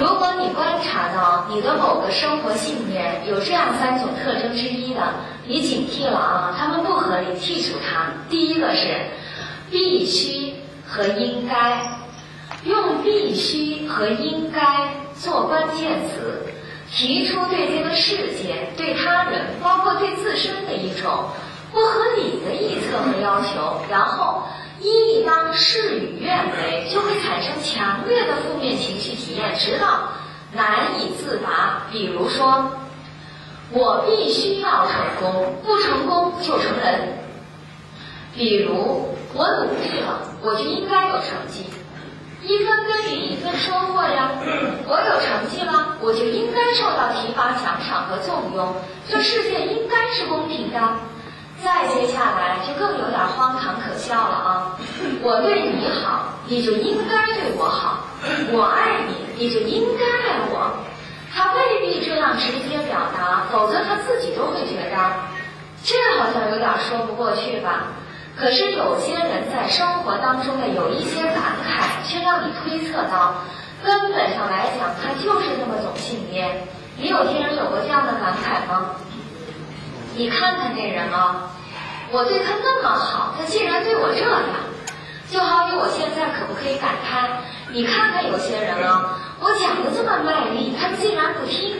如果你观察到你的某个生活信念有这样三种特征之一的，你警惕了啊，他们不合理，剔除它。第一个是必须和应该，用必须和应该做关键词，提出对这个世界、对他人，包括对自身的一种不合理的臆测和要求，然后。一当事与愿违，就会产生强烈的负面情绪体验，直到难以自拔。比如说，我必须要成功，不成功就成人。比如，我努力了，我就应该有成绩。一分耕耘一分收获呀，我有成绩了，我就应该受到提拔、奖赏和重用。这世界应该是公平的。再接下来就更有点荒唐可笑了啊！我对你好，你就应该对我好；我爱你，你就应该爱我。他未必这样直接表达，否则他自己都会觉得这好像有点说不过去吧。可是有些人在生活当中的有一些感慨，却让你推测到，根本上来讲，他就是这么种信念。你有听人有过这样的感慨吗？你看看这人啊，我对他那么好，他竟然对我这样，就好比我现在可不可以感叹？你看看有些人啊，我讲的这么卖力，他竟然不听。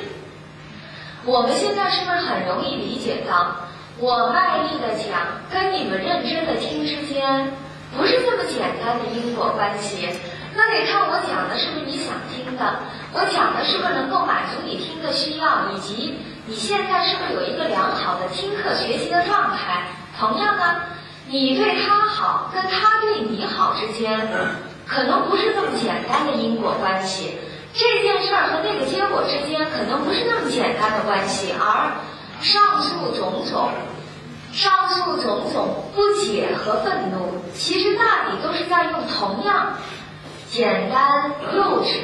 我们现在是不是很容易理解到，我卖力的讲，跟你们认真的听之间，不是这么简单的因果关系？那得看我讲的是不是你想听的，我讲的是不是能够满足你听的需要，以及。你现在是不是有一个良好的听课学习的状态？同样呢，你对他好，跟他对你好之间，可能不是这么简单的因果关系。这件事儿和那个结果之间，可能不是那么简单的关系。而上述种种，上述种种不解和愤怒，其实大抵都是在用同样简单幼稚。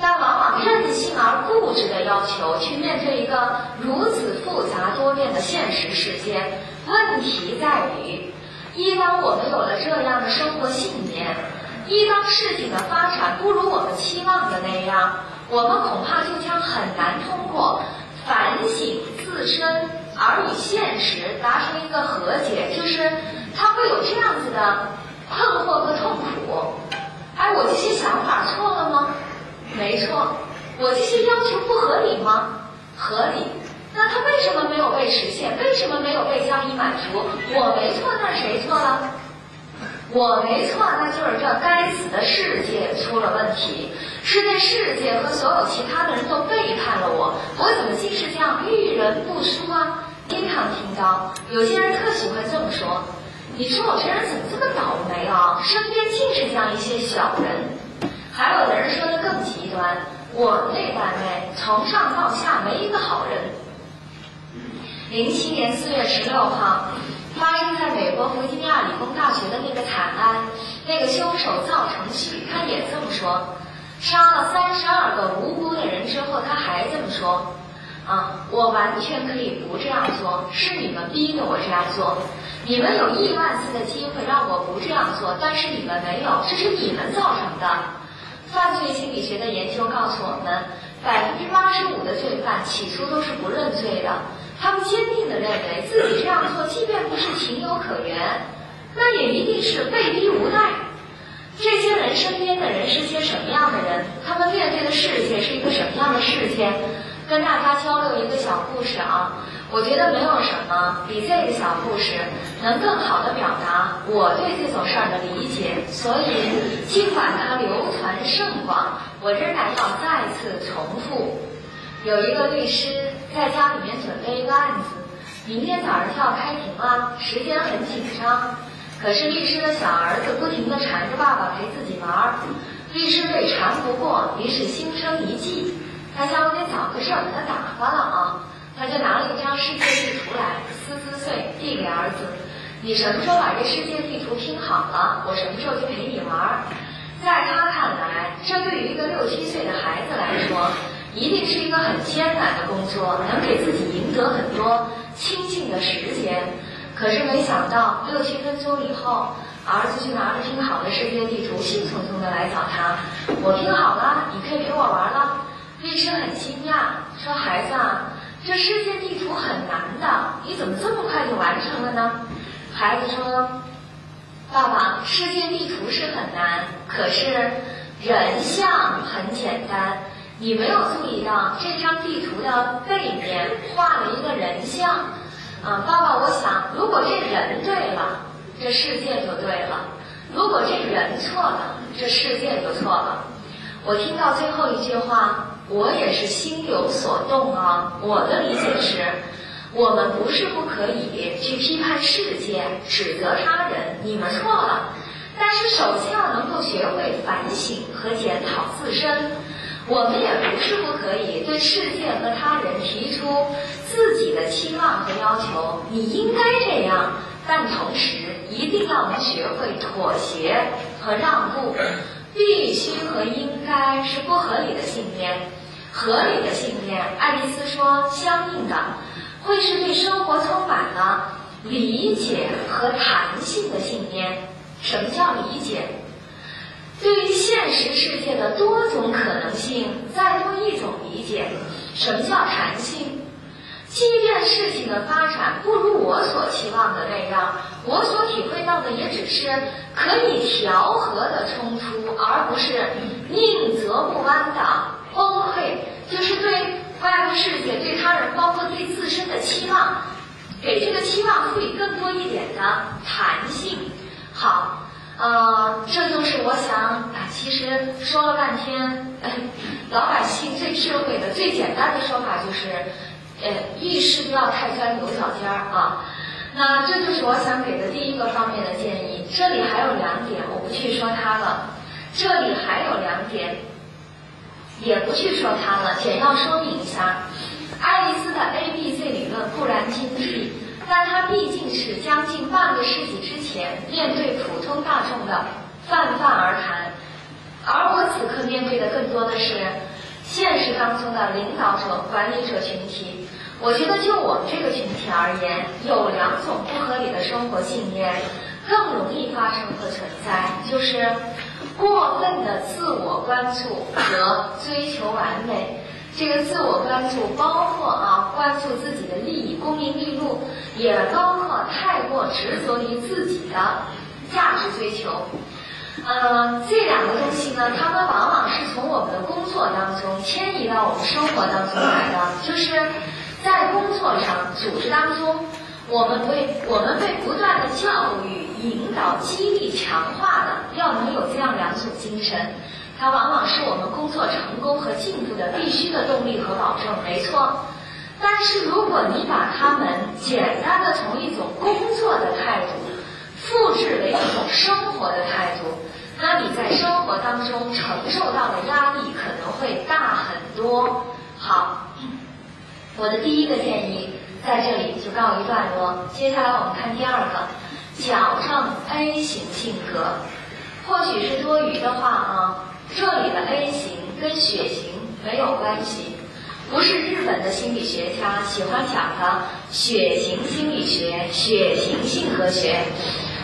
但往往任性而固执的要求去面对一个如此复杂多变的现实世界，问题在于：一当我们有了这样的生活信念，一当事情的发展不如我们期望的那样，我们恐怕就将很难通过反省自身而与现实达成一个和解。就是他会有这样子的困惑和痛苦。哎，我这些想法错了吗？没错，我这些要求不合理吗？合理。那他为什么没有被实现？为什么没有被加以满足？我没错，那谁错了？我没错，那就是这该死的世界出了问题，是这世界和所有其他的人都背叛了我。我怎么竟是这样遇人不淑啊？经常听到有些人特喜欢这么说：“你说我这人怎么这么倒霉啊？身边尽是这样一些小人。”还有的人说的更极端，我们这单位从上到下没一个好人。零七年四月十六号，发生在美国弗吉尼亚理工大学的那个惨案，那个凶手赵成旭，他也这么说，杀了三十二个无辜的人之后，他还这么说，啊，我完全可以不这样做，是你们逼的我这样做，你们有亿万次的机会让我不这样做，但是你们没有，这是你们造成的。犯罪心理学的研究告诉我们，百分之八十五的罪犯起初都是不认罪的。他们坚定地认为自己这样做，即便不是情有可原，那也一定是被逼无奈。这些人身边的人是些什么样的人？他们面对的世界是一个什么样的世界？跟大家交流一个小故事啊。我觉得没有什么比这个小故事能更好的表达我对这种事儿的理解，所以尽管它流传甚广，我仍然要再次重复。有一个律师在家里面准备一个案子，明天早上就要开庭了，时间很紧张。可是律师的小儿子不停地缠着爸爸陪自己玩儿，律师被缠不过，于是心生一计，他想我得找个事儿给他打发了啊。他就拿了一张世界地图来，撕撕碎递给儿子。你什么时候把这世界地图拼好了，我什么时候就陪你玩。在他看来，这对于一个六七岁的孩子来说，一定是一个很艰难的工作，能给自己赢得很多清静的时间。可是没想到，六七分钟以后，儿子就拿着拼好的世界地图，兴冲冲的来找他。我拼好了，你可以陪我玩了。师很惊讶，说：“孩子啊，这世界地图很难的，你怎么这么快就完成了呢？”孩子说：“爸爸，世界地图是很难，可是人像很简单。你没有注意到这张地图的背面画了一个人像？啊，爸爸，我想，如果这人对了，这世界就对了；如果这人错了，这世界就错了。”我听到最后一句话，我也是心有所动啊。我的理解是，我们不是不可以去批判世界、指责他人，你们错了。但是首先要能够学会反省和检讨自身。我们也不是不可以对世界和他人提出自己的期望和要求，你应该这样，但同时一定要能学会妥协和让步。必须和应该是不合理的信念，合理的信念，爱丽丝说，相应的会是对生活充满了理解和弹性的信念。什么叫理解？对于现实世界的多种可能性，再多一种理解。什么叫弹性？即便事情的发展不如我所期望的那样，我所体会到的也只是可以调和的冲突，而不是宁则不弯的崩溃。就是对外部世界、对他人，包括对自身的期望，给这个期望赋予更多一点的弹性。好，呃，这就是我想，啊其实说了半天，老百姓最智慧的、最简单的说法就是。呃，遇事不要太钻牛角尖儿啊。那这就是我想给的第一个方面的建议。这里还有两点，我不去说它了。这里还有两点，也不去说它了，简要说明一下。爱丽丝的 A B C 理论固然精辟，但它毕竟是将近半个世纪之前面对普通大众的泛泛而谈，而我此刻面对的更多的是现实当中的领导者、管理者群体。我觉得，就我们这个群体而言，有两种不合理的生活信念更容易发生和存在，就是过分的自我关注和追求完美。这个自我关注包括啊，关注自己的利益、功名利禄，也包括太过执着于自己的价值追求。呃，这两个东西呢，它们往往是从我们的工作当中迁移到我们生活当中来的，就是。在工作上、组织当中，我们被我们被不断的教育、引导、激励、强化的，要能有这样两种精神，它往往是我们工作成功和进步的必须的动力和保证。没错，但是如果你把它们简单的从一种工作的态度复制为一种生活的态度，那你在生活当中承受到的压力可能会大很多。好。我的第一个建议在这里就告一段落。接下来我们看第二个，矫正 A 型性格。或许是多余的话啊，这里的 A 型跟血型没有关系，不是日本的心理学家喜欢讲的血型心理学、血型性格学。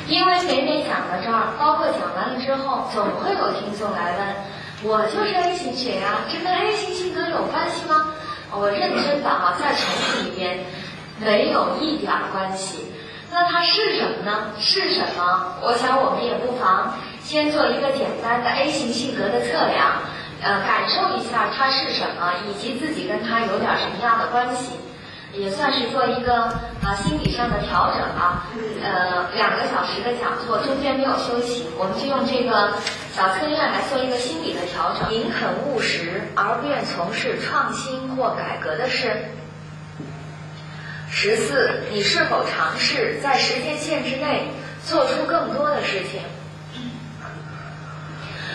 因为每每讲到这儿，包括讲完了之后，总会有听众来问：我就是 A 型血呀，这跟 A 型性格有关系吗？我认真的哈，再重复一遍，没有一点关系。那它是什么呢？是什么？我想我们也不妨先做一个简单的 A 型性格的测量，呃，感受一下它是什么，以及自己跟它有点什么样的关系。也算是做一个啊心理上的调整啊，呃两个小时的讲座中间没有休息，我们就用这个小测验来做一个心理的调整。宁肯务实而不愿从事创新或改革的事。十四，你是否尝试在时间限制内做出更多的事情？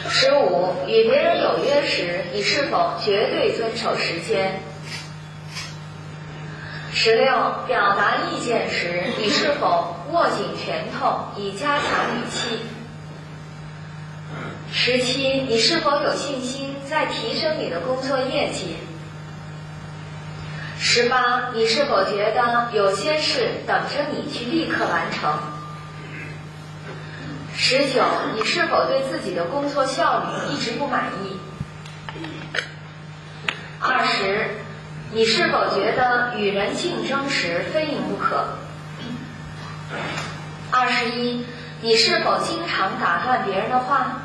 十五，与别人有约时，你是否绝对遵守时间？十六，表达意见时，你是否握紧拳头以加强语气？十七，你是否有信心在提升你的工作业绩？十八，你是否觉得有些事等着你去立刻完成？十九，你是否对自己的工作效率一直不满意？二十。你是否觉得与人竞争时非赢不可？二十一，你是否经常打断别人的话？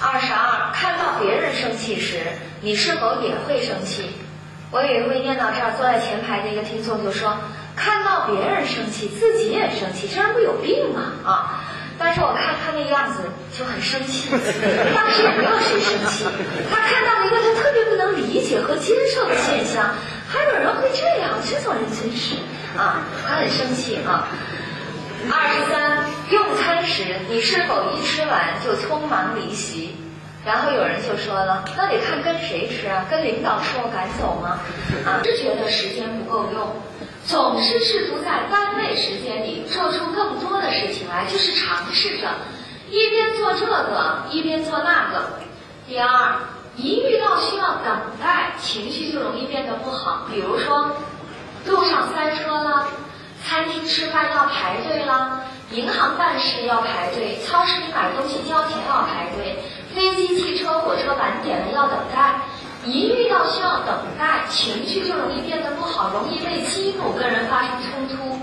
二十二，看到别人生气时，你是否也会生气？我有一回念到这儿，坐在前排的一个听众就说：“看到别人生气，自己也生气，这人不有病吗？”啊！但是我看他那样子就很生气，当时也没有谁生气。他看到了一个他特别不能理解和接受的现象，还有人会这样，这种人真是啊，他很生气啊。二十三，用餐时你是否一吃完就匆忙离席？然后有人就说了，那得看跟谁吃啊？跟领导说赶走吗？啊，是觉得时间不够用，总是试图在单位时间里做出更多的事情来，就是尝试着一边做这个一边做那个。第二，一遇到需要等待，情绪就容易变得不好，比如说路上塞车了。餐厅吃饭要排队了，银行办事要排队，超市里买东西交钱要排队，飞机、汽车、火车晚点了要等待。一遇到需要等待，情绪就容易变得不好，容易被激怒，跟人发生冲突。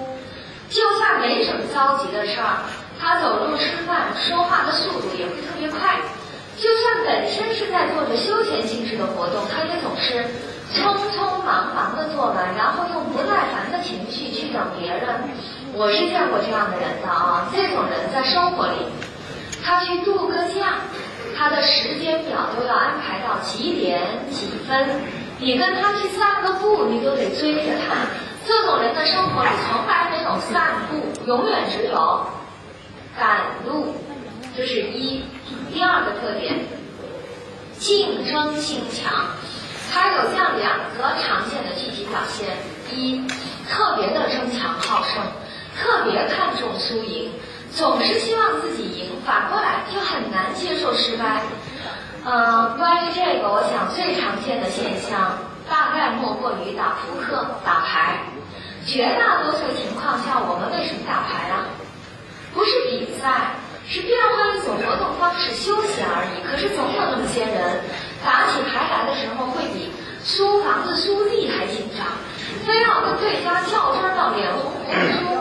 就算没什么着急的事儿，他走路、吃饭、说话的速度也会特别快。就算本身是在做着休闲性质的活动，他也总是。匆匆忙忙的做完，然后用不耐烦的情绪去等别人。我是见过这样的人的啊，这种人在生活里，他去度个假，他的时间表都要安排到几点几分。你跟他去散个步，你都得追着他。这种人的生活里从来没有散步，永远只有赶路。这是一，第二个特点，竞争性强。他有这样两个常见的具体表现：一，特别的争强好胜，特别看重输赢，总是希望自己赢；反过来就很难接受失败。嗯，关于这个，我想最常见的现象大概莫过于打扑克、打牌。绝大多数情况下，我们为什么打牌啊？不是比赛，是变换一种活动方式休息而已。可是总有那么些人。打起牌来的时候，会比租房子、租地还紧张，非要跟对家较真到脸红脖子粗，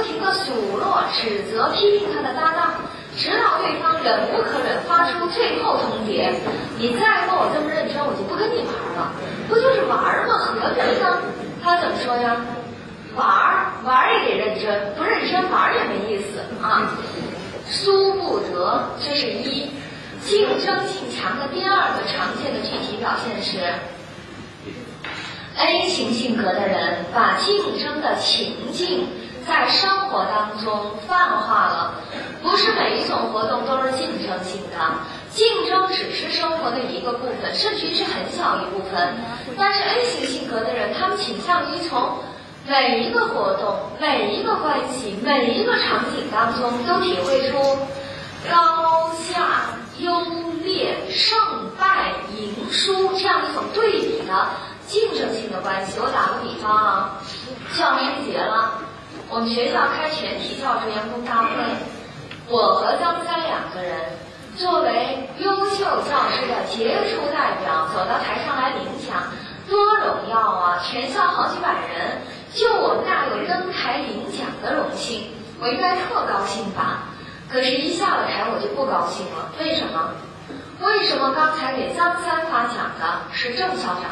不停的数落、指责、批评他的搭档，直到对方忍无可忍，发出最后通牒：“你再跟我这么认真，我就不跟你玩了。”不就是玩吗？何必呢？他怎么说呀？玩玩也得认真，不认真玩也没意思啊！输不得，这是一。竞争性强的第二个常见的具体表现是，A 型性格的人把竞争的情境在生活当中泛化了。不是每一种活动都是竞争性的，竞争只是生活的一个部分，甚至于是很小一部分。但是 A 型性格的人，他们倾向于从每一个活动、每一个关系、每一个场景当中都体会出高下。优劣、胜败、赢输这样一种对比的竞争性的关系。我打个比方啊，教师节了，我们学校开全体教职员工大会，我和张三两个人作为优秀教师的杰出代表走到台上来领奖，多荣耀啊！全校好几百人，就我们俩有登台领奖的荣幸，我应该特高兴吧？可是，一下了台，我就不高兴了。为什么？为什么刚才给张三发奖的是郑校长，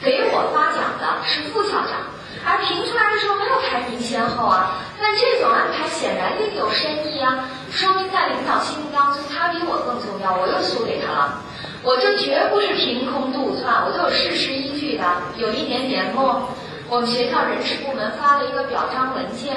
给我发奖的是副校长，而评出来的时候没有排名先后啊？那这种安排显然另有深意啊，说明在领导心目当中，他比我更重要，我又输给他了。我这绝不是凭空杜撰，我都有事实依据的。有一年年末，我们学校人事部门发了一个表彰文件。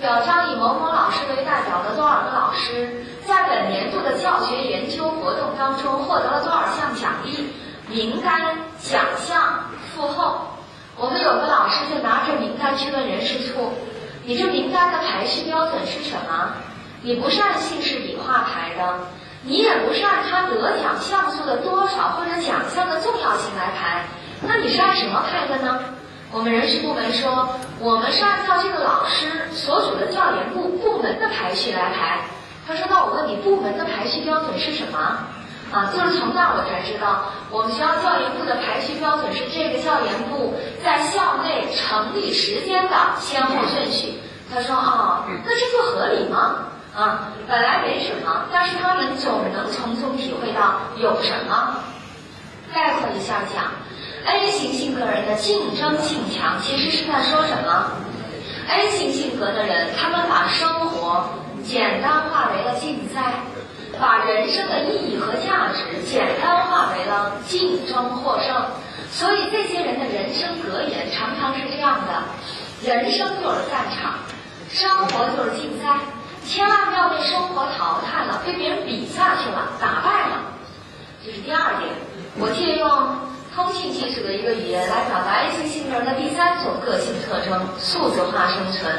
表彰以某某老师为代表的多少个老师，在本年度的教学研究活动当中获得了多少项奖励？名单、奖项、附后。我们有个老师就拿着名单去问人事处：“你这名单的排序标准是什么？你不是按姓氏笔画排的，你也不是按他得奖项数的多少或者奖项的重要性来排，那你是按什么排的呢？”我们人事部门说，我们是按照这个老师所属的教研部部门的排序来排。他说：“那我问你，部门的排序标准是什么？”啊，就是从那我才知道，我们学校教研部的排序标准是这个教研部在校内成立时间的先后顺序。他说哦，那这就合理吗？啊，本来没什么，但是他们总能从中体会到有什么。概括一下讲，A 型性格人的竞争性强，其实是在说什么？A 型性格的人，他们把生活简单化为了竞赛。把人生的意义和价值简单化为了竞争获胜，所以这些人的人生格言常常是这样的：人生就是战场，生活就是竞赛，千万不要被生活淘汰了，被别人比下去了，打败了。这是第二点。我借用通信技术的一个语言来表达 A 型性格人的第三种个性特征——数字化生存。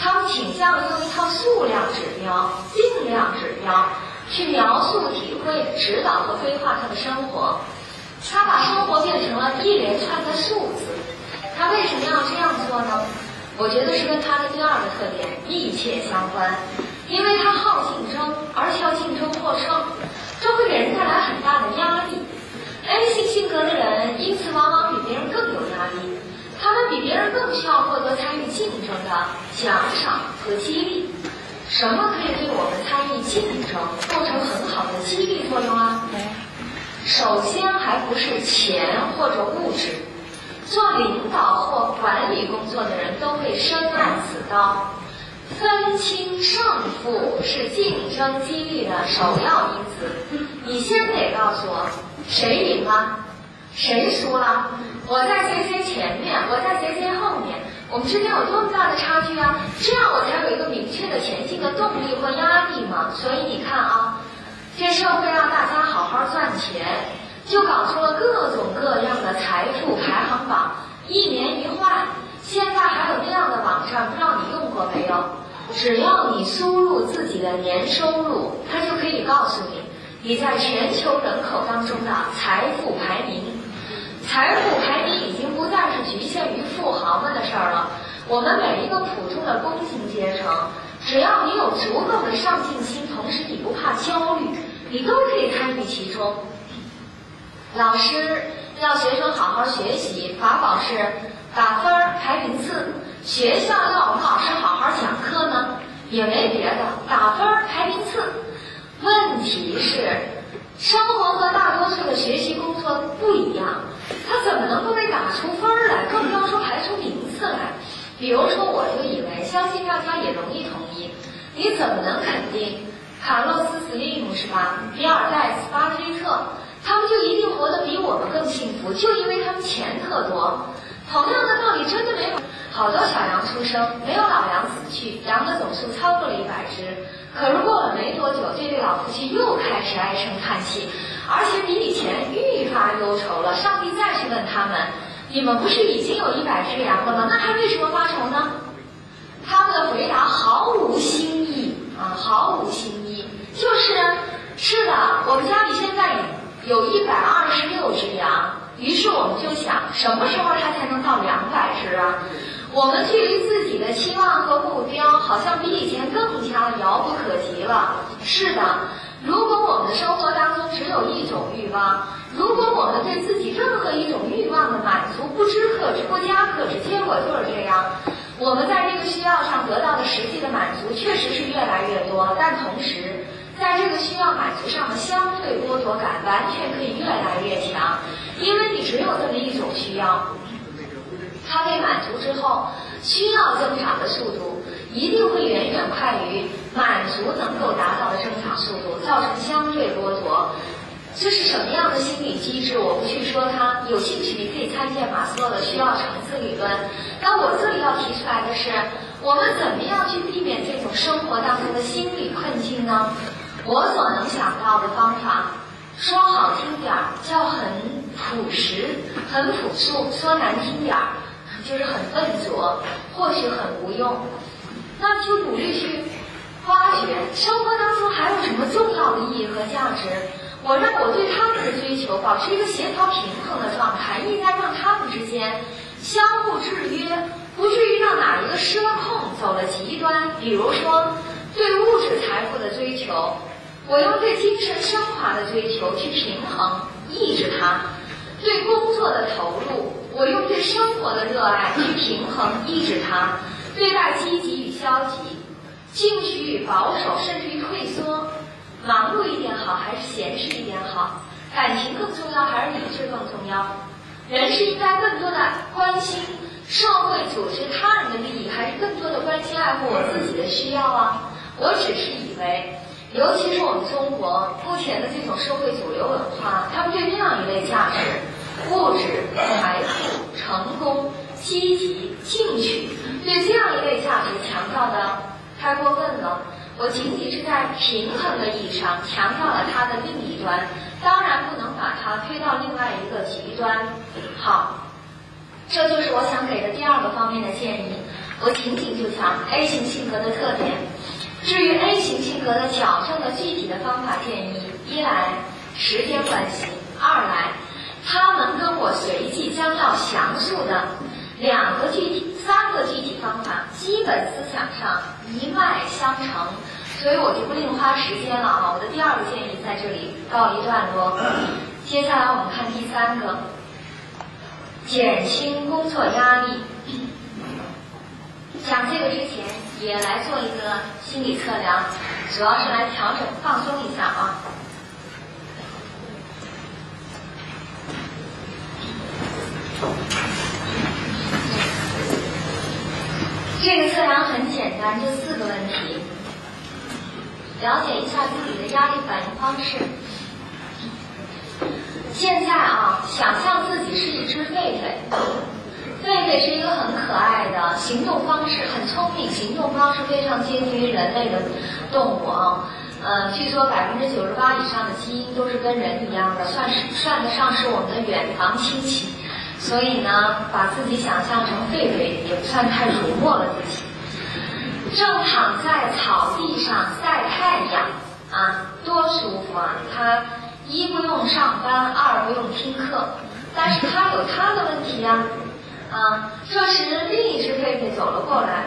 他们倾向于用一套数量指标、定量指标去描述、体会、指导和规划他的生活。他把生活变成了一连串的数字。他为什么要这样做呢？我觉得是跟他的第二个特点密切相关。因为他好竞争，而且要竞争获胜，这会给人带来很大的压力。A 型性格的人因此往往比别人更有压力。他们比别人更需要获得奖赏和激励。什么可以对我们参与竞争构成很好的激励作用啊？首先还不是钱或者物质。做领导或管理工作的人都会深谙此道。分清胜负是竞争激励的首要因子。你先得告诉我，谁赢了，谁输了。我在谁谁前面，我在谁谁后面，我们之间有多么大的差距啊？这样我才有一个明确的前进的动力或压力嘛。所以你看啊，这社会让大家好好赚钱，就搞出了各种各样的财富排行榜，一年一换。现在还有那样的网站，不知道你用过没有？只要你输入自己的年收入，它就可以告诉你你在全球人口当中的财富排名。财富排名已经再是局限于富豪们的事儿了。我们每一个普通的工薪阶层，只要你有足够的上进心，同时你不怕焦虑，你都可以参与其中。老师要学生好好学习，法宝是打分儿排名次；学校要我们老师好好讲课呢，也没别的，打分儿排名次。问题是。生活和大多数的学习工作不一样，他怎么能够被打出分来？更不要说排出名次来。比如说，我就以为，相信大家也容易同意，你怎么能肯定卡洛斯·斯利姆是吧？比尔·盖茨、巴菲特，他们就一定活得比我们更幸福？就因为他们钱特多？同样的道理，真的没有好多小羊出生，没有老羊死去，羊的总数超过了一百只。可是过了没多久，这对老夫妻又开始唉声叹气，而且比以前愈发忧愁了。上帝再去问他们：“你们不是已经有一百只羊了吗？那还为什么发愁呢？”他们的回答毫无新意啊，毫无新意。就是是的，我们家里现在有一百二十六只。就想，什么时候它才能到两百只啊？我们距离自己的期望和目标，好像比以前更加遥不可及了。是的，如果我们的生活当中只有一种欲望，如果我们对自己任何一种欲望的满足不知克制、不加克制，结果就是这样。我们在这个需要上得到的实际的满足确实是越来越多，但同时，在这个需要满足上的相对剥夺感完全可以越来越强，因为你只有这么一种需要。它被满足之后，需要增长的速度一定会远远快于满足能够达到的增长速度，造成相对剥夺。这是什么样的心理机制？我不去说它，有兴趣你可以参见马斯洛的需要层次理论。那我这里要提出来的是，我们怎么样去避免这种生活当中的心理困境呢？我所能想到的方法，说好听点儿叫很朴实、很朴素；说难听点儿。就是很笨拙，或许很无用，那就努力去发掘生活当中还有什么重要的意义和价值。我让我对他们的追求保持一个协调平衡的状态，应该让他们之间相互制约，不至于让哪一个失了控，走了极端。比如说，对物质财富的追求，我用对精神升华的追求去平衡、抑制它；对工作的投入，我用对生活的热爱去平衡、抑制它；对待积极与消极，进取与保守，甚至于退缩，忙碌一点好还是闲适一点好？感情更重要还是理智更重要？人是应该更多的关心社会组织他人的利益，还是更多的关心爱护我自己的需要啊？我只是以为，尤其是我们中国目前的这种社会主流文化，他们对这样一类价值——物质、财富、成功、积极、进取，对这样一类价值强调的太过分了。我仅仅是在平衡的意义上强调了它的另一端，当然不能把它推到另外一个极端。好，这就是我想给的第二个方面的建议。我仅仅就讲 A 型性格的特点。至于 A 型性格的矫正的具体的方法建议，一来时间关系，二来他们跟我随即将要详述的两个具体、三个具体方法，基本思想上一脉相承，所以我就不另花时间了啊！我的第二个建议在这里告一段落。接下来我们看第三个，减轻工作压力。讲这个之前，也来做一个心理测量，主要是来调整、放松一下啊。这个测量很简单，就四个问题：了解一下自己的压力反应方式。现在啊，想象自己是一只狒狒。狒狒是一个很可爱的，行动方式很聪明，行动方式非常接近于人类的动物啊。呃，据说百分之九十八以上的基因都是跟人一样的，算是算得上是我们的远房亲戚。所以呢，把自己想象成狒狒也不算太辱没了自己。正躺在草地上晒太阳啊，多舒服啊！他一不用上班，二不用听课，但是他有他的问题呀。啊，啊这时另一只狒狒走了过来，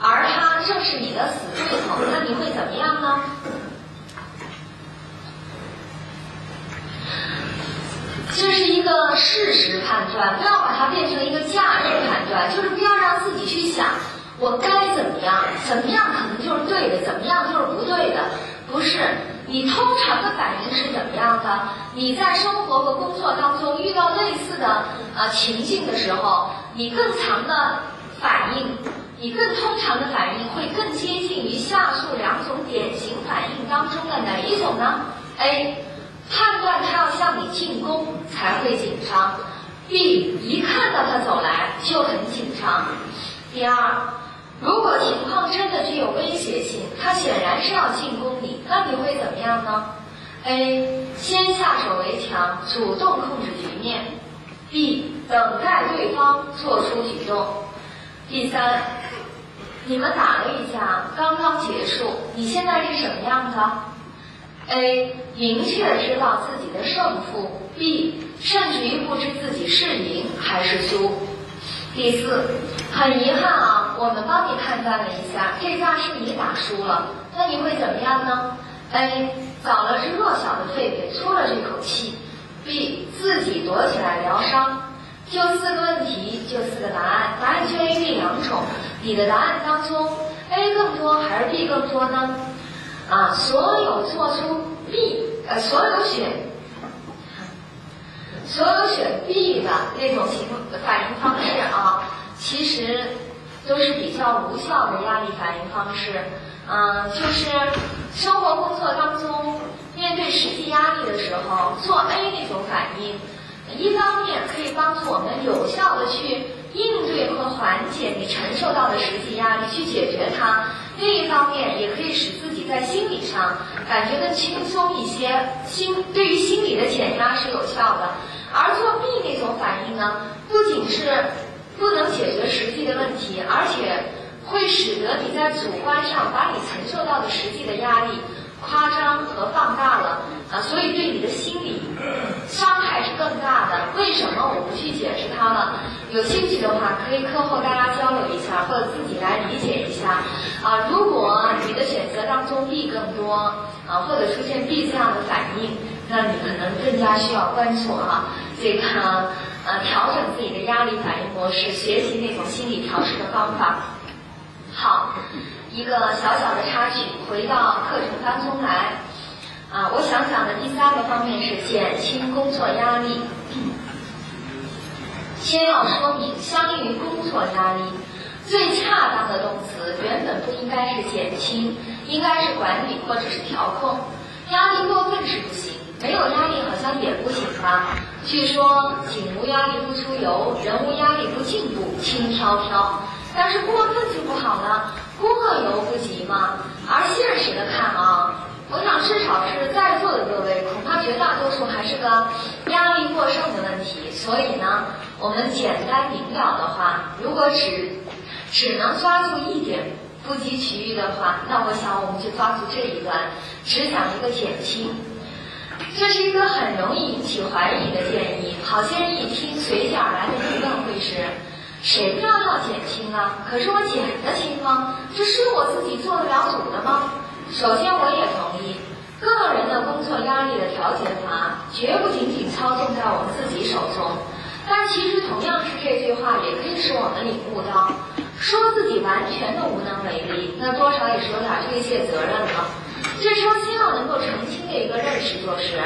而它正是你的死对头，那你会怎么样呢？这是一个事实判断，不要把它变成一个价值判断，就是不要让自己去想我该怎么样，怎么样可能就是对的，怎么样就是不对的，不是。你通常的反应是怎么样的？你在生活和工作当中遇到类似的呃情境的时候，你更长的反应，你更通常的反应会更接近于下述两种典型反应当中的哪一种呢？A. 判断他要向你进攻才会紧张；B. 一看到他走来就很紧张。第二。如果情况真的具有威胁性，他显然是要进攻，那你会怎么样呢？A. 先下手为强，主动控制局面；B. 等待对方做出举动。第三，你们打了一架，刚刚结束，你现在是什么样的？A. 明确知道自己的胜负；B. 甚至于不知自己是赢还是输。第四，很遗憾啊，我们帮你判断了一下，这架是你打输了，那你会怎么样呢？A. 找了只弱小的狒狒出了这口气；B. 自己躲起来疗伤。就四个问题，就四个答案，答案就 A、B 两种。你的答案当中，A 更多还是 B 更多呢？啊，所有做出 B，呃，所有选。所有选 B 的那种情反应方式啊，其实都是比较无效的压力反应方式。嗯，就是生活工作当中面对实际压力的时候，做 A 那种反应，一方面可以帮助我们有效的去应对和缓解你承受到的实际压力，去解决它；另一方面也可以使自己在心理上感觉更轻松一些，心对于心理的减压是有效的。而作弊那种反应呢，不仅是不能解决实际的问题，而且会使得你在主观上把你承受到的实际的压力夸张和放大了啊，所以对你的心理伤害是更大的。为什么我不去解释它了？有兴趣的话，可以课后大家交流一下，或者自己来理解一下。啊，如果你的选择当中 B 更多，啊，或者出现 B 这样的反应，那你可能更加需要关注哈，这个呃调整自己的压力反应模式，学习那种心理调试的方法。好，一个小小的插曲，回到课程当中来。啊，我想讲的第三个方面是减轻工作压力。先要说明，相应于工作压力，最恰当的动词原本不应该是减轻，应该是管理或者是调控。压力过分是不行，没有压力好像也不行吧？据说井无压力不出油，人无压力不进步，轻飘飘。但是过分就不好了，过犹不及嘛。而现实的看啊。我想，至少是在座的各位，恐怕绝大多数还是个压力过剩的问题。所以呢，我们简单明了的话，如果只只能抓住一点，不及其余的话，那我想我们就抓住这一段，只讲一个减轻。这是一个很容易引起怀疑的建议。好些人一听，随即而来的疑问会是：谁要要减轻啊？可是我减得轻吗？这是我自己做得了主的吗？首先，我也同意，个人的工作压力的调节法绝不仅仅操纵在我们自己手中。但其实，同样是这句话，也可以使我们领悟到，说自己完全的无能为力，那多少也是有点推卸责任了。这时候，先要能够澄清的一个认识，就是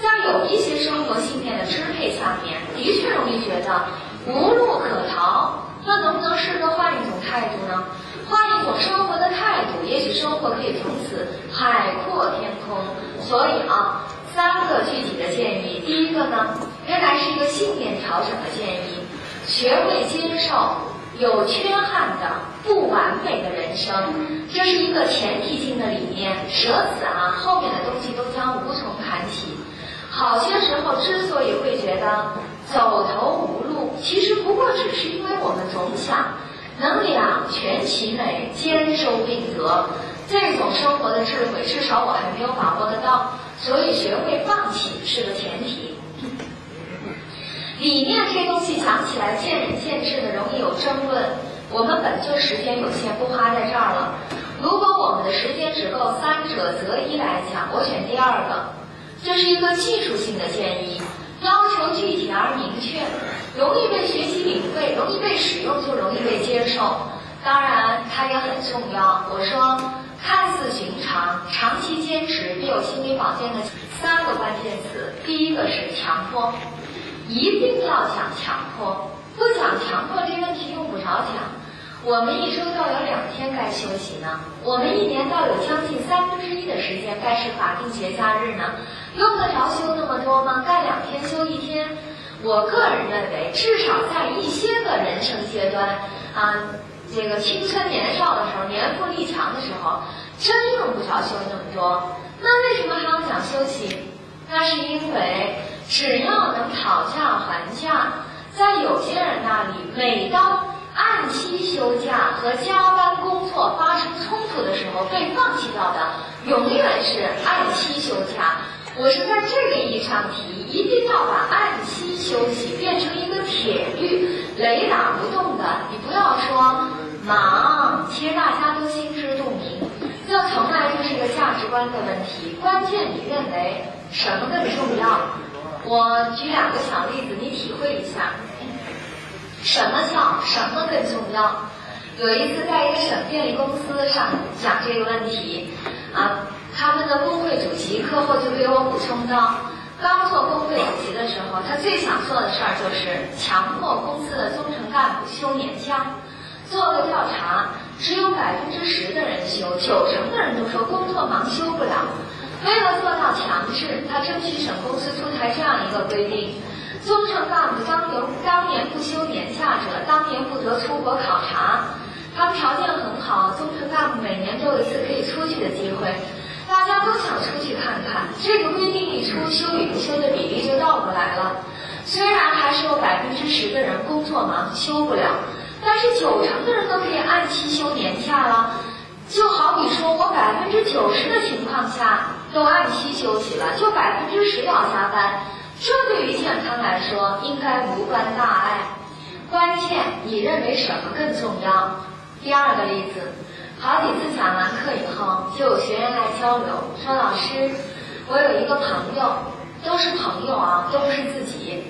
在有一些生活信念的支配下面，的确容易觉得无路可逃。那能不能试着换一种态度呢？换一种生活的态度，也许生活可以从此海阔天空。所以啊，三个具体的建议。第一个呢，仍然是一个信念调整的建议，学会接受有缺憾的不完美的人生，这是一个前提性的理念。舍此啊，后面的东西都将无从谈起。好些时候之所以会觉得走投无路，其实不过只是因为我们总想。能两全其美，兼收并得，这种生活的智慧，至少我还没有把握得到。所以，学会放弃是个前提。理念这东西讲起来见仁见智的，容易有争论。我们本就时间有限，不花在这儿了。如果我们的时间只够三者择一来讲，我选第二个。这是一个技术性的建议。要求具体而明确，容易被学习领会，容易被使用，就容易被接受。当然，它也很重要。我说，看似寻常，长期坚持必有心理保健的三个关键词。第一个是强迫，一定要讲强迫，不讲强迫这问题用不着讲。我们一周倒有两天该休息呢，我们一年倒有将近三分之一的时间该是法定节假日呢，用得着休那么多吗？干两天休一天，我个人认为，至少在一些个人生阶段啊，这个青春年少的时候，年富力强的时候，真用不着休那么多。那为什么还要讲休息？那是因为只要能讨价还价，在有些人那里，每当按期休假和加班工作发生冲突的时候，被放弃掉的永远是按期休假。我是在这个意义上提，一定要把按期休息变成一个铁律，雷打不动的。你不要说忙，其实大家都心知肚明。这从来就是一个价值观的问题。关键你认为什么更重要？我举两个小例子，你体会一下。什么叫什么更重要？有一次在一个省电力公司上讲这个问题，啊，他们的工会主席课后就给我补充到，刚做工会主席的时候，他最想做的事儿就是强迫公司的中层干部休年假。做个调查，只有百分之十的人休，九成的人都说工作忙休不了。为了做到强制，他争取省公司出台这样一个规定。中层干部当有当年不休年假者，当年不得出国考察。他们条件很好，中层干部每年都有一次可以出去的机会，大家都想出去看看。这个规定一出，休与不休的比例就倒过来了。虽然还是有百分之十的人工作忙休不了，但是九成的人都可以按期休年假了。就好比说我百分之九十的情况下都按期休息了，就百分之十要加班。这对于健康来说应该无关大碍。关键你认为什么更重要？第二个例子，好几次讲完课以后，就有学员来交流，说老师，我有一个朋友，都是朋友啊，都不是自己。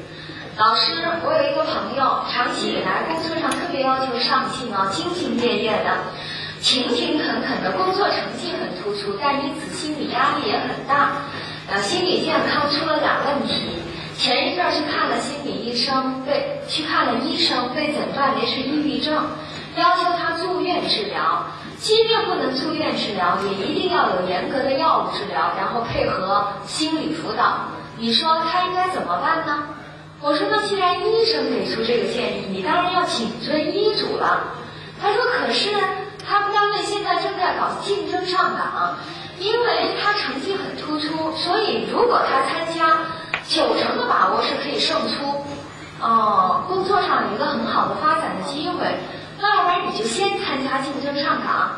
老师，我有一个朋友，长期以来工作上特别要求上进啊，兢兢业业的，勤勤恳恳的，工作成绩很突出，但因此心理压力也很大，呃，心理健康出了点问题。前一阵去看了心理医生，被去看了医生，被诊断为是抑郁症，要求他住院治疗。即便不能住院治疗，也一定要有严格的药物治疗，然后配合心理辅导。你说他应该怎么办呢？我说那既然医生给出这个建议，你当然要谨遵医嘱了。他说可是他们单位现在正在搞竞争上岗，因为他成绩很突出，所以如果他参加。九成的把握是可以胜出，哦，工作上有一个很好的发展的机会，那要不然你就先参加竞争上岗。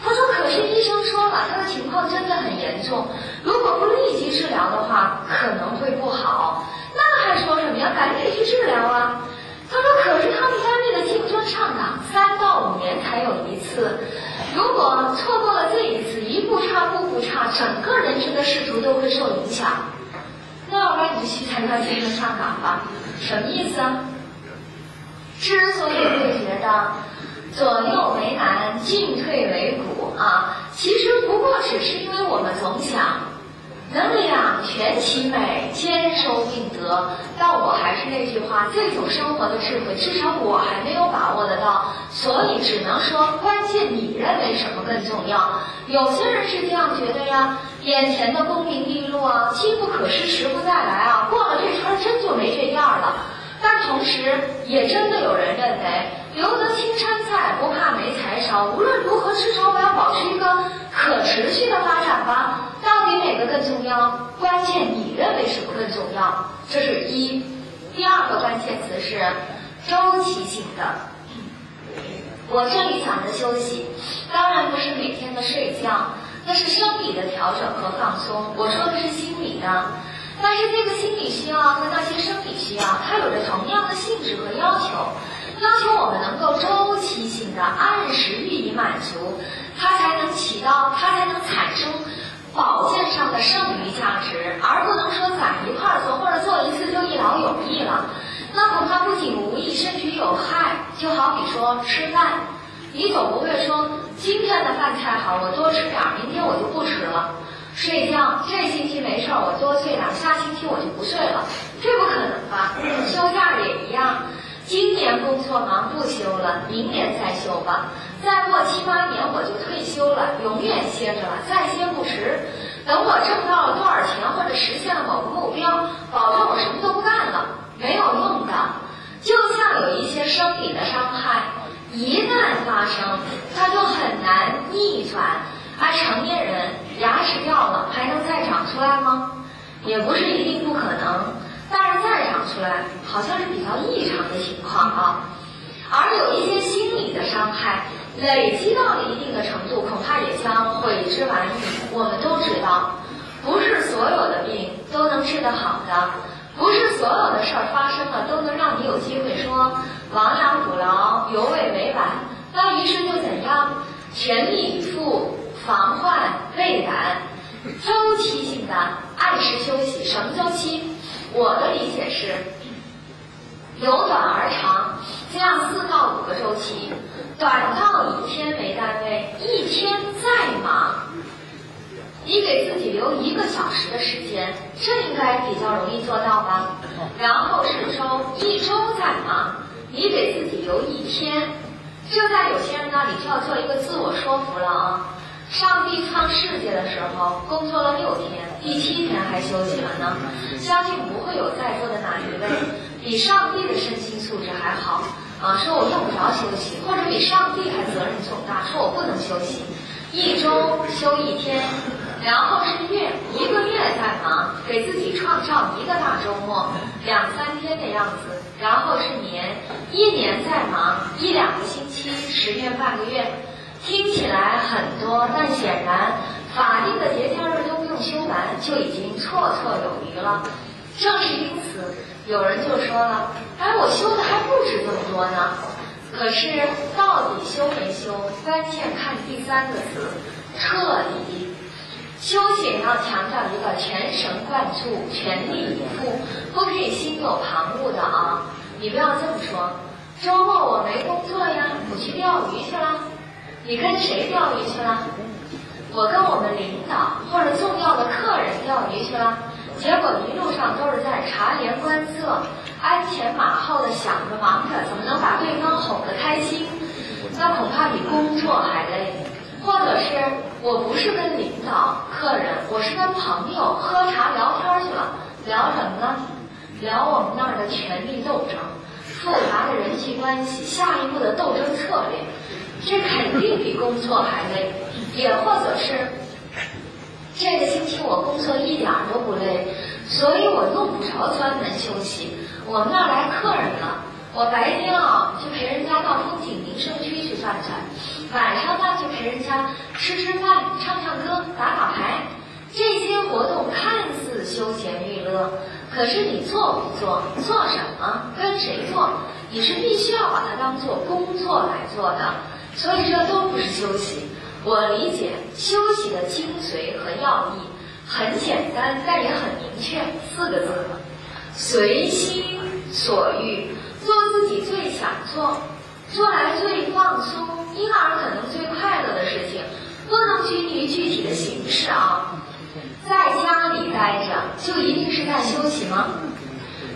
他说：“可是医生说了，他的情况真的很严重，如果不立即治疗的话，可能会不好。那还说什么呀？赶紧去治疗啊！”他说：“可是他们单位的竞争上岗三到五年才有一次，如果错过了这一次，一步差步步差，整个人生的仕途都会受影响。”那要不然你就去参加竞争上岗吧？什么意思啊？之所以会觉得左右为难、进退维谷啊，其实不过只是因为我们总想能两全其美、兼收并得。但我还是那句话，这种生活的智慧，至少我还没有把握得到，所以只能说，关键你认为什么更重要？有些人是这样觉得呀。眼前的功名利禄啊，机不可失，时不再来啊！过了这村真就没这样了。但同时，也真的有人认为，留得青山在，不怕没柴烧。无论如何，至少我要保持一个可持续的发展吧。到底哪个更重要？关键你认为什么更重要？这是一。第二个关键词是周期性的。我这里讲的休息，当然不是每天的睡觉。那是生理的调整和放松，我说的是心理的。但是这个心理需要和那些生理需要，它有着同样的性质和要求，要求我们能够周期性的按时予以满足，它才能起到，它才能产生保健上的剩余价值，而不能说攒一块做或者做一次就一劳永逸了。那恐怕不仅无益，甚至有害。就好比说吃饭，你总不会说。今天的饭菜好，我多吃点儿，明天我就不吃了。没事儿，我多睡点儿，下星期我就不睡了，这不可能吧？休假也一样，今年工作忙不休了，明年再休吧。再过七八年我就退休了，永远歇着了，再歇不迟。等我挣到了多少钱，或者实现了某个目标，保证我什么都不干了，没有用的。就像有一些生理的伤害。一旦发生，它就很难逆转。而成年人牙齿掉了，还能再长出来吗？也不是一定不可能，但是再长出来，好像是比较异常的情况啊。而有一些心理的伤害，累积到了一定的程度，恐怕也将悔之晚矣。我们都知道，不是所有的病都能治得好的。不是所有的事儿发生了都能让你有机会说亡羊补牢、犹未为晚。那于是又怎样全力以赴防患未然，周期性的按时休息。什么周期？我的理解是由短而长，这样四到五个周期，短到以天为单位，一天再忙。你给自己留一个小时的时间，这应该比较容易做到吧？然后是周，一周再忙，你给自己留一天，这在有些人那里就要做一个自我说服了啊！上帝创世界的时候工作了六天，第七天还休息了呢。相信不会有在座的哪一位比上帝的身心素质还好啊！说我用不着休息，或者比上帝还责任重大，说我不能休息，一周休一天。然后是月，一个月在忙，给自己创造一个大周末，两三天的样子。然后是年，一年在忙，一两个星期，十天半个月。听起来很多，但显然法定的节假日都不用休完，就已经绰绰有余了。正是因此，有人就说了，哎，我休的还不止这么多呢。可是到底休没休，关键看第三个字，彻底。修行要强调一个全神贯注、全力以赴，不可以心有旁骛的啊！你不要这么说。周末我没工作呀，我去钓鱼去了。你跟谁钓鱼去了？我跟我们领导或者重要的客人钓鱼去了。结果一路上都是在察言观色、鞍前马后的想着忙着，怎么能把对方哄得开心？那恐怕比工作还累。或者是我不是跟领导、客人，我是跟朋友喝茶聊天去了，聊什么呢？聊我们那儿的权力斗争、复杂的人际关系、下一步的斗争策略，这肯定比工作还累。也或者是这个星期我工作一点都不累，所以我用不着专门休息。我们那儿来客人了，我白天啊就陪人家到风景名胜区去转转。晚上呢，就陪人家吃吃饭、唱唱歌、打打牌，这些活动看似休闲娱乐，可是你做不做、做什么、跟谁做，你是必须要把它当做工作来做的。所以这都不是休息。我理解休息的精髓和要义很简单，但也很明确，四个字：随心所欲，做自己最想做。做来最放松，因而可能最快乐的事情，不能拘泥于具体的形式啊。在家里待着，就一定是在休息吗？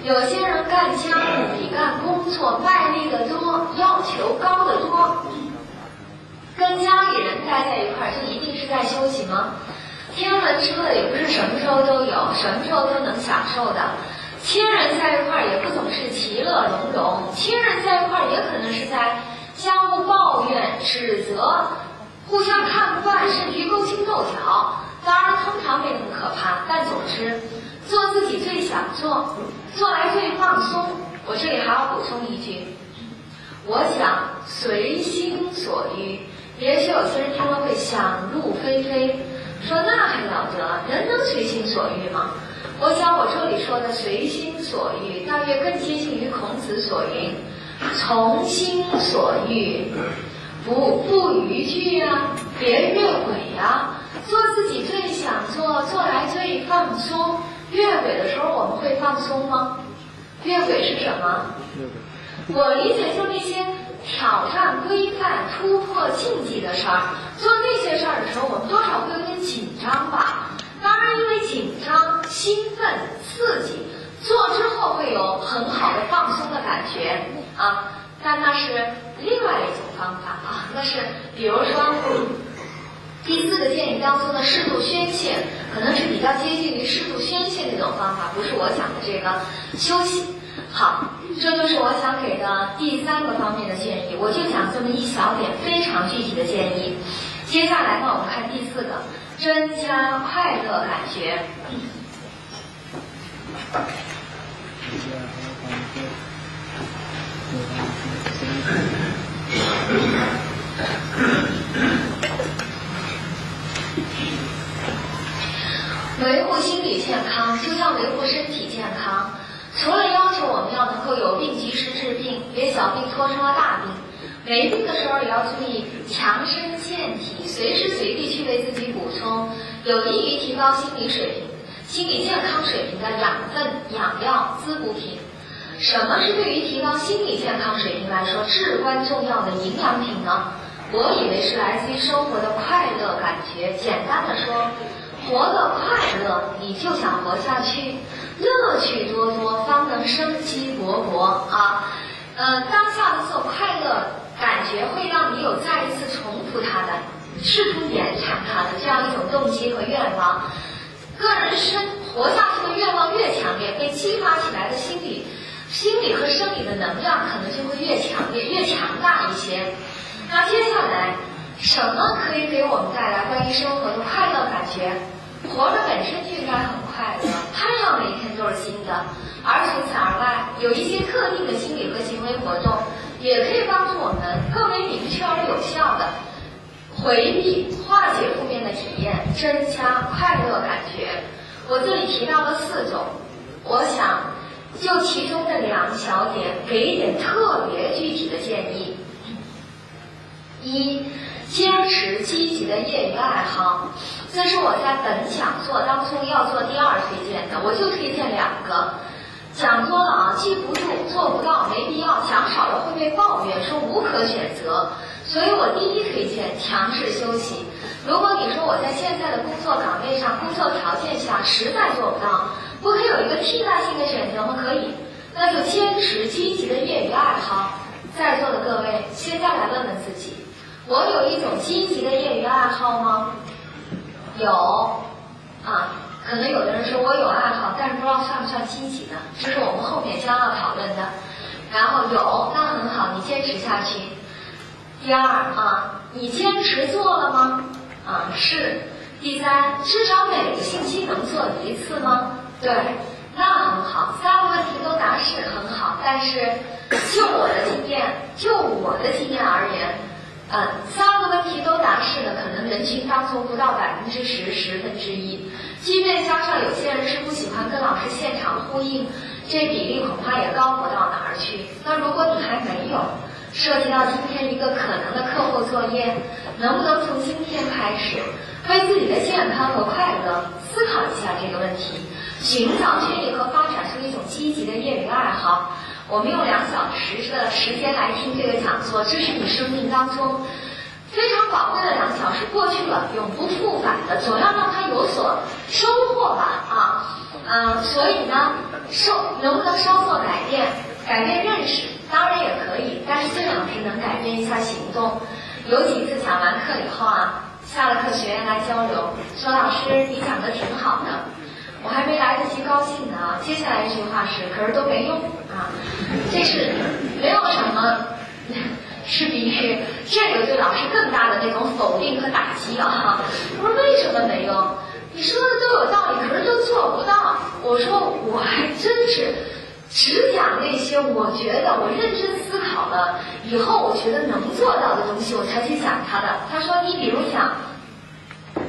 有些人干家务比干工作卖力的多，要求高得多。跟家里人待在一块儿，就一定是在休息吗？天文车的也不是什么时候都有，什么时候都能享受的。亲人在一块儿也不总是其乐融融，亲人在一块儿也可能是在相互抱怨、指责、互相看不惯，甚至于勾心斗角。当然，通常没那么可怕，但总之，做自己最想做，做来最放松。我这里还要补充一句，我想随心所欲。也许有些人听了会想入非非，说那还了得？人能随心所欲吗？我想我这里说的随心所欲，大约更接近于孔子所云：“从心所欲，不不逾矩啊，别越轨啊，做自己最想做，做来最放松。越轨的时候，我们会放松吗？越轨是什么？我理解就那些挑战规范、突破禁忌的事儿。做那些事儿的时候，我们多少会有点紧张吧。”当然，因为紧张、兴奋、刺激，做之后会有很好的放松的感觉啊。但那是另外一种方法啊，那是比如说第四个建议当中的适度宣泄，可能是比较接近于适度宣泄那种方法，不是我讲的这个休息。好，这就是我想给的第三个方面的建议，我就讲这么一小点非常具体的建议。接下来呢，我们看第四个。增加快乐感觉。维护心理健康，就像维护身体健康。除了要求我们要能够有病及时治病，别小病拖成了大病。没病的时候也要注意强身健体，随时随地去为自己补充有益于提高心理水平、心理健康水平的养分、养料、滋补品。什么是对于提高心理健康水平来说至关重要的营养品呢？我以为是来自于生活的快乐感觉。简单的说，活得快乐，你就想活下去，乐趣多多，方能生机勃勃啊！呃，当下的这种快乐。感觉会让你有再一次重复它的，试图延长它的这样一种动机和愿望。个人生活下去的愿望越强烈，被激发起来的心理、心理和生理的能量可能就会越强烈、越强大一些。那接下来，什么可以给我们带来关于生活的快乐感觉？活着本身就应该很快乐，太阳每天都是新的。而除此而外，有一些特定的心理和行为活动。也可以帮助我们更为明确而有效的回避、化解负面的体验，增加快乐感觉。我这里提到了四种，我想就其中的两小点给一点特别具体的建议。一，坚持积极的业余爱好，这是我在本讲座当中要做第二推荐的，我就推荐两个。讲多了啊，记不住，做不到，没必要；讲少了会被抱怨，说无可选择。所以我第一推荐强制休息。如果你说我在现在的工作岗位上、工作条件下实在做不到，不可以有一个替代性的选择吗？可以，那就坚持积极的业余爱好。在座的各位，现在来问问自己：我有一种积极的业余爱好吗？有，啊。可能有的人说我有爱好，但是不知道算不算积极呢？这是我们后面将要讨论的。然后有，那很好，你坚持下去。第二啊，你坚持做了吗？啊，是。第三，至少每个星期能做一次吗？对，那很好，三个问题都答是很好。但是就我的经验，就我的经验而言，嗯，三个问题都答是的，可能人群当中不到百分之十，十分之一。即便加上有些人是不喜欢跟老师现场呼应，这比例恐怕也高不到哪儿去。那如果你还没有涉及到今天一个可能的课后作业，能不能从今天开始为自己的健康和快乐思考一下这个问题，寻找确立和发展出一种积极的业余爱好？我们用两小时的时间来听这个讲座，这是你生命当中。非常宝贵的两小时过去了，永不复返的，总要让它有所收获吧啊，嗯，所以呢，收能不能稍作改变，改变认识，当然也可以，但是最好是能改变一下行动。有几次讲完课以后啊，下了课学员来交流，说老师你讲的挺好的，我还没来得及高兴呢，接下来一句话是，可是都没用啊，这是没有什么。是比这个对老师更大的那种否定和打击啊！我说为什么没用？你说的都有道理，可是都做不到。我说我还真是只讲那些我觉得我认真思考了以后，我觉得能做到的东西，我才去讲他的。他说你比如讲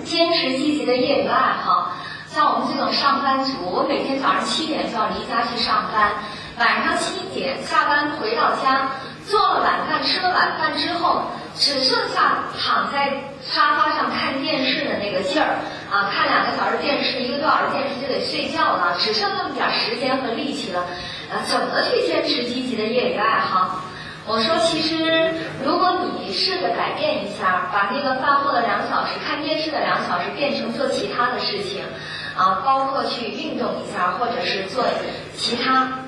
坚持积极的业余爱好，像我们这种上班族，我每天早上七点就要离家去上班，晚上七点下班回到家。做了晚饭，吃了晚饭之后，只剩下躺在沙发上看电视的那个劲儿啊！看两个小时电视，一个多小时电视就得睡觉了，只剩那么点时间和力气了，啊，怎么去坚持积极的业余爱好？我说，其实如果你试着改变一下，把那个饭后的两小时看电视的两小时变成做其他的事情，啊，包括去运动一下，或者是做其他。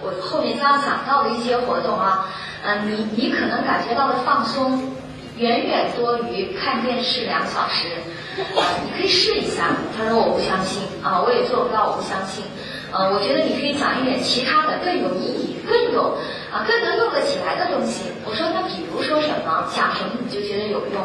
我后面将要讲到的一些活动啊，嗯，你你可能感觉到的放松，远远多于看电视两小时，你可以试一下。他说我不相信啊，我也做不到，我不相信。呃，我觉得你可以讲一点其他的更有意义、更有啊更能用得起来的东西。我说那比如说什么，讲什么你就觉得有用？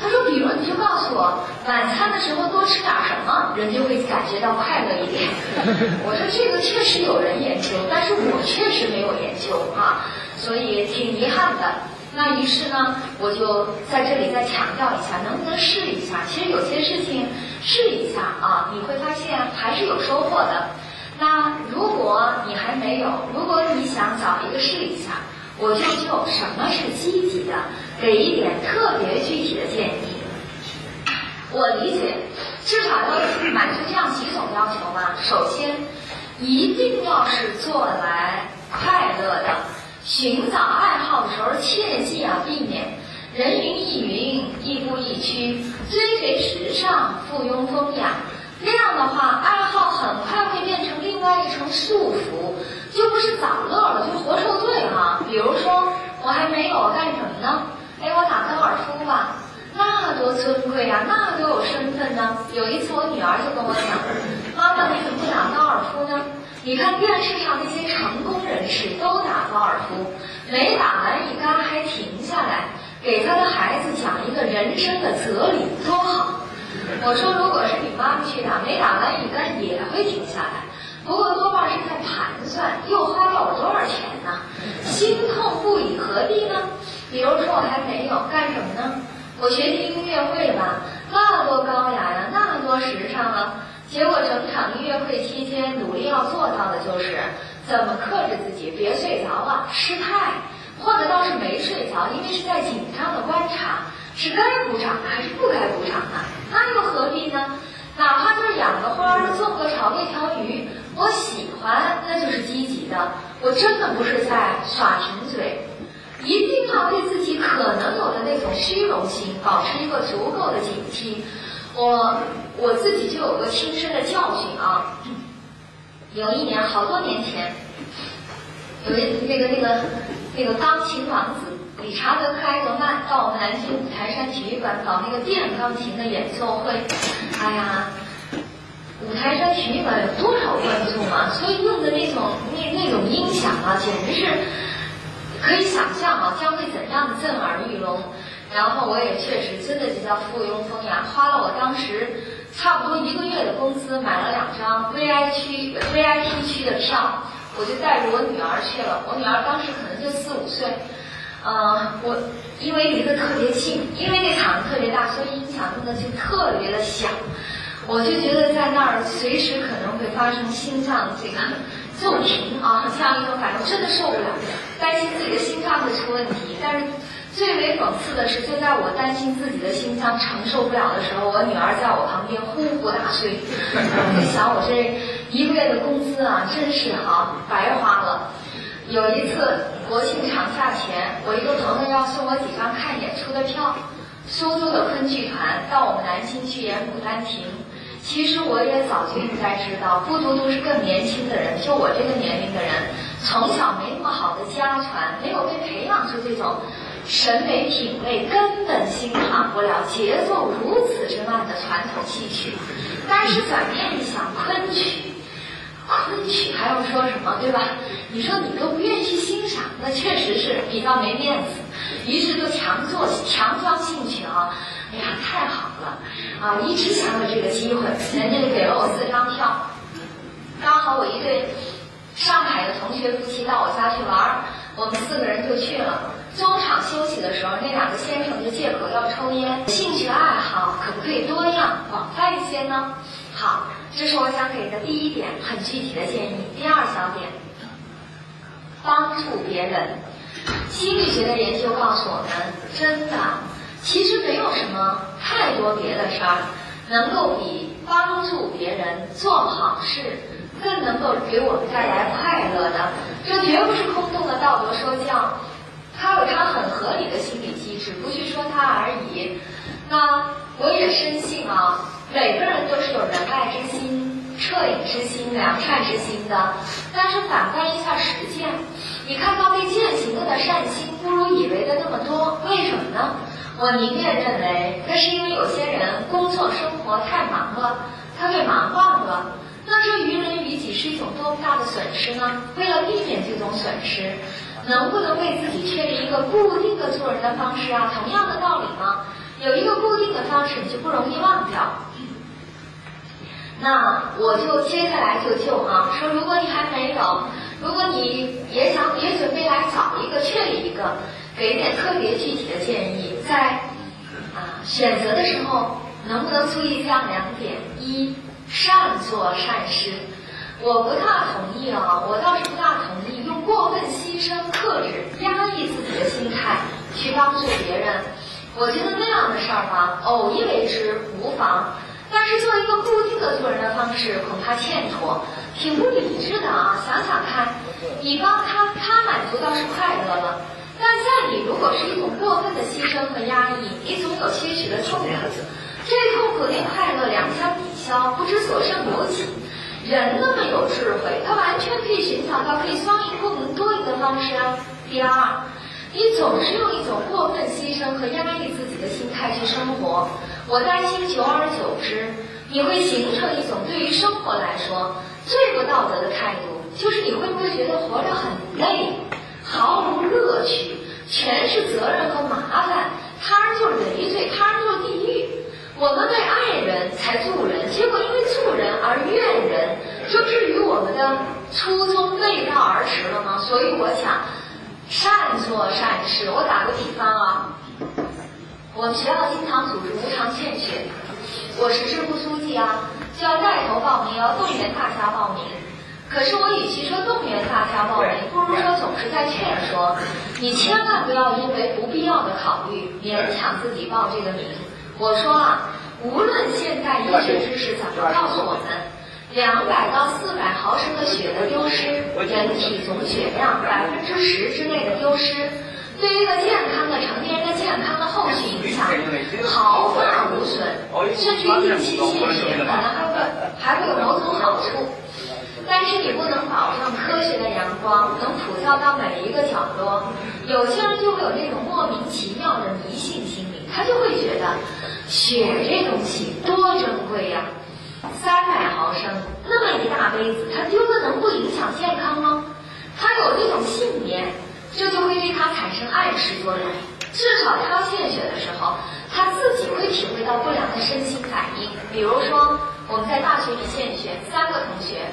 他说比如你就告诉我，晚餐的时候多吃点什么，人就会感觉到快乐一点。我说这个确实有人研究，但是我确实没有研究啊，所以挺遗憾的。那于是呢，我就在这里再强调一下，能不能试一下？其实有些事情试一下啊，你会发现还是有收获的。那如果你还没有，如果你想找一个试一下，我就就什么是积极的，给一点特别具体的建议。我理解，至少要满足这样几种要求吧。首先，一定要是做来快乐的。寻找爱好的时候，切记啊，避免人云亦云、亦步亦趋、追随时尚、附庸风雅。那样的话，爱好很快会变成另外一层束缚，就不是找乐了，就活受罪了。比如说，我还没有干什么呢？哎，我打高尔夫吧，那多尊贵啊，那多有身份呢。有一次，我女儿就跟我讲：“妈妈，你怎么不打高尔夫呢？你看电视上那些成功人士都打高尔夫，没打完一杆还停下来，给他的孩子讲一个人生的哲理，多好。”我说，如果是你妈妈去打，没打完一杆也会停下来，不过多半是在盘算又花掉我多少钱呢？心痛不已，何必呢？比如说我还没有干什么呢？我学听音乐会吧，那多高雅呀，那多时尚啊！结果整场音乐会期间，努力要做到的就是，怎么克制自己别睡着了，失态，或者倒是没睡着，因为是在紧张的观察，是该鼓掌还是不该鼓掌呢？那又何必呢？哪怕就是养个花，做个草、喂条鱼，我喜欢，那就是积极的。我真的不是在耍贫嘴，一定要对自己可能有的那种虚荣心保持一个足够的警惕。我我自己就有个亲身的教训啊，有一年好多年前，有一那个那个那个钢琴王子理查德克莱德曼到我们南京五台山体育馆搞那个电钢琴的演奏会。哎呀，五台山体育馆有多少观众啊？所以用的那种那那种音响啊，简直是可以想象啊，将会怎样的震耳欲聋。然后我也确实真的就叫附庸风雅，花了我当时差不多一个月的工资买了两张 VIP VIP 区的票，我就带着我女儿去了。我女儿当时可能就四五岁。嗯，我因为离得特别近，因为那场特别大，所以音响真的就特别的响。我就觉得在那儿随时可能会发生心脏这个 骤停啊，这样一种反应，真的受不了，担心自己的心脏会出问题。但是最为讽刺的是，就在我担心自己的心脏承受不了的时候，我女儿在我旁边呼呼大睡。我就想，我这一个月的工资啊，真是哈白花了。有一次国庆长假前，我一个朋友要送我几张看演出的票，苏州的昆剧团到我们南京去演《牡丹亭》。其实我也早就应该知道，不独独是更年轻的人，就我这个年龄的人，从小没那么好的家传，没有被培养出这种审美品味，根本欣赏不了节奏如此之慢的传统戏曲。但是转念一想，昆曲。昆曲还要说什么，对吧？你说你都不愿意去欣赏，那确实是比较没面子。于是就强做强装兴趣啊！哎呀，太好了啊！一直想有这个机会，人家就给了我四张票。刚好我一对上海的同学夫妻到我家去玩，我们四个人就去了。中场休息的时候，那两个先生就借口要抽烟。兴趣爱好可不可以多样广泛一些呢？好。这是我想给的第一点很具体的建议。第二小点，帮助别人。心理学的研究告诉我们，真的，其实没有什么太多别的事儿，能够比帮助别人做好事更能够给我们带来快乐的。这绝不是空洞的道德说教，它有它很合理的心理机制，不去说它而已。那我也深信啊。每个人都是有仁爱之心、恻隐之心、良善之心的，但是反观一下实践，你看到被践行的善心不如以为的那么多，为什么呢？我宁愿认为，那是因为有些人工作生活太忙了，他被忙忘了。那这于人于己是一种多么大的损失呢？为了避免这种损失，能不能为自己确立一个固定的做人的方式啊？同样的道理吗？有一个固定的方式，你就不容易忘掉。那我就接下来就就啊，说如果你还没有，如果你也想也准备来找一个确立一个，给点特别具体的建议，在啊选择的时候能不能注意这样两点：一，善做善事。我不大同意啊，我倒是不大同意用过分牺牲、克制、压抑自己的心态去帮助别人。我觉得那样的事儿吧，偶一为之无妨，但是做一个固定的做人的方式，恐怕欠妥，挺不理智的啊！想想看，你帮他，他满足倒是快乐了，但在你如果是一种过分的牺牲和压抑，你总有些许的痛苦，这痛苦跟快乐两相抵消，不知所剩有几。人那么有智慧，他完全可以寻找到可以双赢共赢多赢的方式啊。第二。你总是用一种过分牺牲和压抑自己的心态去生活，我担心久而久之，你会形成一种对于生活来说最不道德的态度，就是你会不会觉得活着很累，毫无乐趣，全是责任和麻烦，他人就是累赘，他人就是地狱。我们为爱人才助人，结果因为助人而怨人，就至于我们的初衷背道而驰了吗？所以我想。善做善事，我打个比方啊，我们学校经常组织无偿献血，我是支部书记啊，就要带头报名，要动员大家报名。可是我与其说动员大家报名，不如说总是在劝说，你千万不要因为不必要的考虑勉强自己报这个名。我说啊，无论现代医学知识怎么告诉我们，两百到四百毫升的血的丢失，人体总血量百分之十之内的丢失。对一个健康的成年人的健康的后续影响毫发无损，甚至于定期献血可能还会还会有某种好处。但是你不能保证科学的阳光能普照到每一个角落。有些人就会有那种莫名其妙的迷信心理，他就会觉得血这东西多珍贵呀，三百毫升那么一大杯子，它丢了能不影响健康吗？他有这种信念。这就会对他产生暗示作用，至少他献血的时候，他自己会体会到不良的身心反应。比如说，我们在大学里献血，三个同学，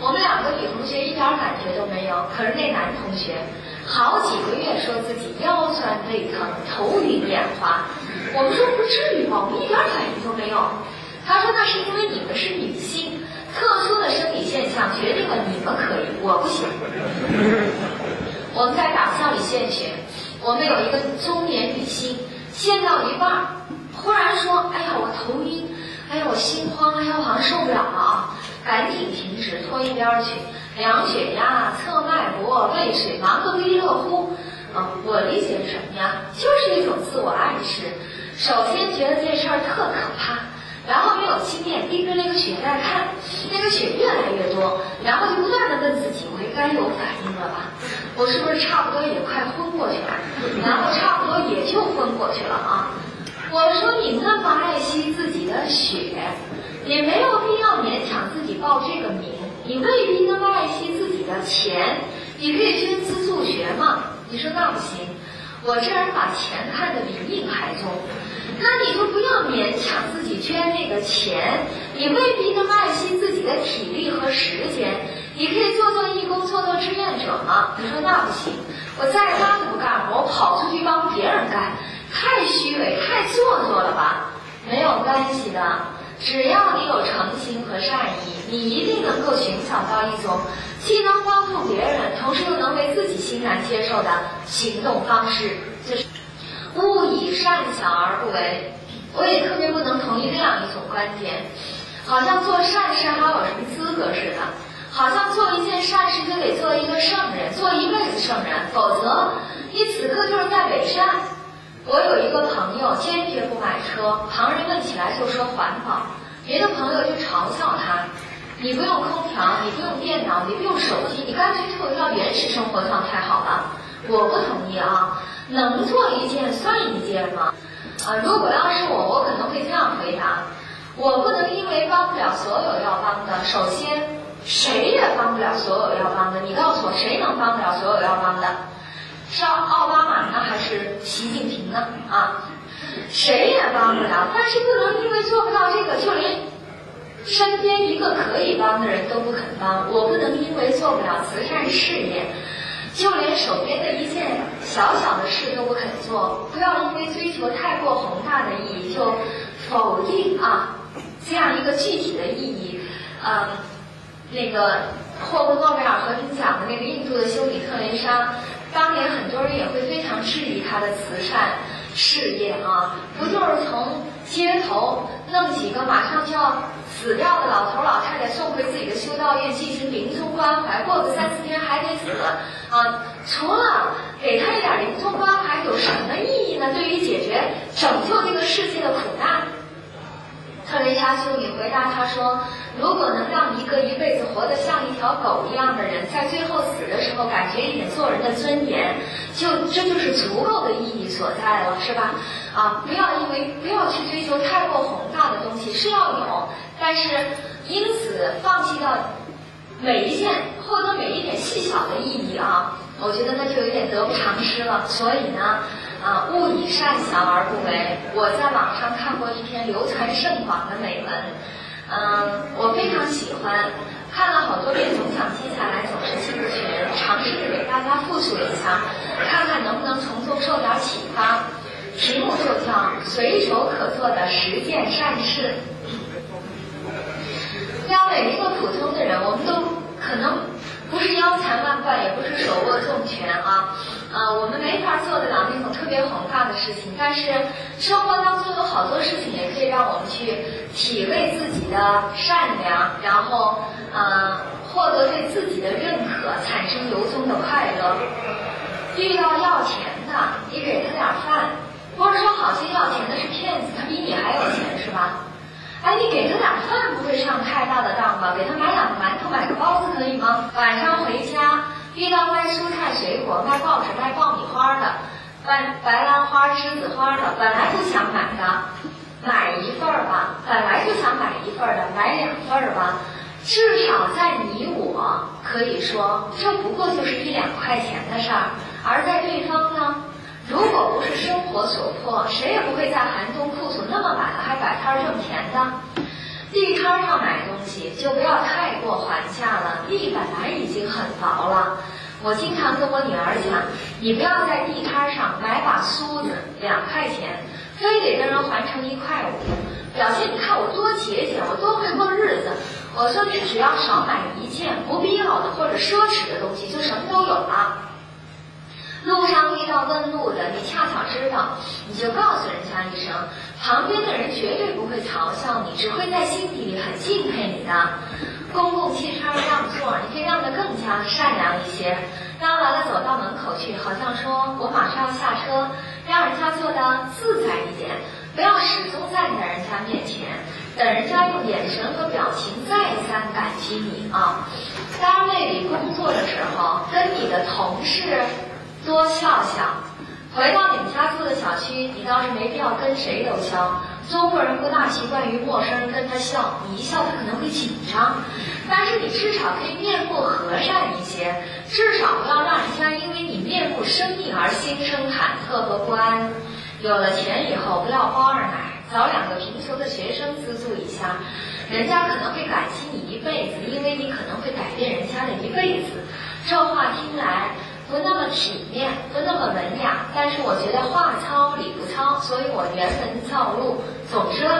我们两个女同学一点感觉都没有，可是那男同学好几个月说自己腰酸背疼、头晕眼花。我们说不至于吧，我们一点反应都没有。他说那是因为你们是女性，特殊的生理现象决定了你们可以，我不行。我们在党校里献血，我们有一个中年女性，献到一半，忽然说：“哎呀，我头晕，哎呀，我心慌，哎呀，我好像受不了了啊！”赶紧停止，拖一边去，量血压、测脉搏、喂水，忙得不亦乐乎。啊，我理解是什么呀？就是一种自我暗示。首先觉得这事儿特可怕。然后没有经验，盯着那个血在看，那个血越来越多，然后就不断的问自己：我应该有反应了吧？我是不是差不多也快昏过去了？然后差不多也就昏过去了啊！我说你那么爱惜自己的血，也没有必要勉强自己报这个名。你未必那么爱惜自己的钱，你可以捐资助学嘛？你说那不行，我这人把钱看得比命还重。那你就不要勉强自己捐那个钱，你未必那么爱惜自己的体力和时间。你可以做做义工，做做志愿者嘛。你说那不行，我在家都不干活，我跑出去帮别人干，太虚伪，太做作了吧？没有关系的，只要你有诚心和善意，你一定能够寻找到一种既能帮助别人，同时又能为自己欣然接受的行动方式。这是。勿以善小而不为，我也特别不能同意那样一种观点，好像做善事还有什么资格似的，好像做一件善事就得做一个圣人，做一辈子圣人，否则你此刻就是在伪善。我有一个朋友坚决不买车，旁人问起来就说环保，别的朋友就嘲笑他，你不用空调，你不用电脑，你不用手机，你干脆过一条原始生活状态好了。我不同意啊。能做一件算一件吗？啊，如果要是我，我可能会这样回答：我不能因为帮不了所有要帮的，首先谁也帮不了所有要帮的。你告诉我，谁能帮不了所有要帮的？是奥巴马呢，还是习近平呢？啊，谁也帮不了，但是不能因为做不到这个，就连身边一个可以帮的人都不肯帮。我不能因为做不了慈善事业。就连手边的一件小小的事都不肯做，不要因为追求太过宏大的意义就否定啊这样一个具体的意义。嗯，那个获过诺贝尔和平奖的那个印度的修女特蕾莎，当年很多人也会非常质疑她的慈善事业啊，不就是从街头弄几个马上就要。死掉的老头老太太送回自己的修道院进行临终关怀，过个三四天还得死啊！除了给他一点临终关怀，有什么意义呢？对于解决拯救这个世界的苦难，特蕾莎修女回答他说：“如果能让一个一辈子活得像一条狗一样的人，在最后死的时候感觉一点做人的尊严，就这就是足够的意义所在了，是吧？啊，不要因为不要去追求太过宏大的东西，是要有。”但是，因此放弃掉每一件获得每一点细小的意义啊，我觉得那就有点得不偿失了。所以呢，啊，勿以善小而不为。我在网上看过一篇流传甚广的美文，嗯，我非常喜欢，看了好多遍，总想接下来总是记不全，尝试着给大家复述一下，看看能不能从中受点启发。题目就叫“随手可做的十件善事”。要每一个普通的人，我们都可能不是腰缠万贯，也不是手握重权啊，呃，我们没法做得了那种特别宏大的事情。但是生活当中有好多事情也可以让我们去体味自己的善良，然后呃，获得对自己的认可，产生由衷的快乐。遇到要钱的，你给他点饭，或者说好心要钱的是骗子，他比你还有钱是吧？哎，你给他点饭不会上太大的当吧？给他买两个馒头，买个包子可以吗？晚上回家遇到卖蔬菜水果、卖报纸、卖爆米花的，卖白兰花、栀子花的，本来不想买的，买一份儿吧。本来就想买一份儿的，买两份儿吧。至少在你我可以说，这不过就是一两块钱的事儿，而在对方呢？如果不是生活所迫，谁也不会在寒冬库存那么满了还摆摊挣钱的。地摊上买东西就不要太过还价了，地本来已经很薄了。我经常跟我女儿讲，你不要在地摊上买把梳子两块钱，非得跟人还成一块五，表现你看我多节俭，我多会过日子。我说你只要少买一件不必要的或者奢侈的东西，就什么都有了。路上遇到问路的，你恰巧知道，你就告诉人家一声，旁边的人绝对不会嘲笑你，只会在心底里很敬佩你的。公共汽车让座，你可以让得更加善良一些。让完了走到门口去，好像说我马上要下车，让人家坐的自在一点，不要始终站在人家面前，等人家用眼神和表情再三感激你啊。单位里工作的时候，跟你的同事。多笑笑，回到你们家住的小区，你倒是没必要跟谁都笑。中国人不大习惯于陌生人跟他笑，你一笑他可能会紧张。但是你至少可以面目和善一些，至少不要让人家因为你面目生硬而心生忐忑和不安。有了钱以后，不要包二奶，找两个贫穷的学生资助一下，人家可能会感激你一辈子，因为你可能会改变人家的一辈子。这话听来。不那么体面，不那么文雅，但是我觉得话糙理不糙，所以我原文照录。总之，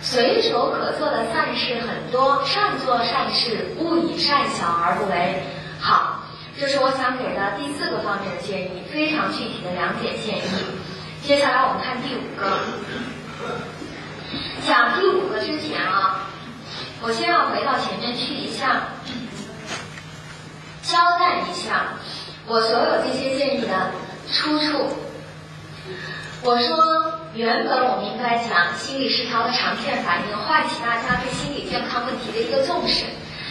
随手可做的善事很多，善做善事，勿以善小而不为。好，这是我想给的第四个方面的建议，非常具体的两点建议。接下来我们看第五个。讲第五个之前啊，我先要回到前面去一下，交代一下。我所有这些建议的出处，我说原本我们应该讲心理失调的常见反应，唤起大家对心理健康问题的一个重视。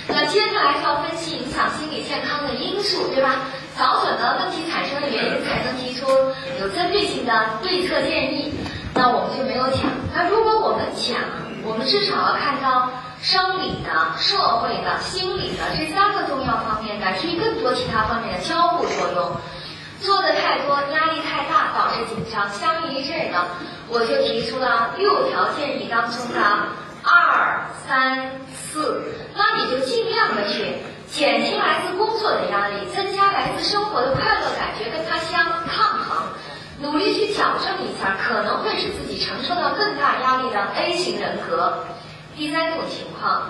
那接下来就要分析影响心理健康的因素，对吧？找准了问题产生的原因，才能提出有针对性的对策建议。那我们就没有讲。那如果我们讲，我们至少要看到。生理的、社会的、心理的这三个重要方面，乃至于更多其他方面的交互作用，做的太多，压力太大，导致紧张。相应于这个，我就提出了六条建议当中的二、三、四。那你就尽量的去减轻来自工作的压力，增加来自生活的快乐感觉，跟它相抗衡，努力去矫正一下可能会使自己承受到更大压力的 A 型人格。第三种情况，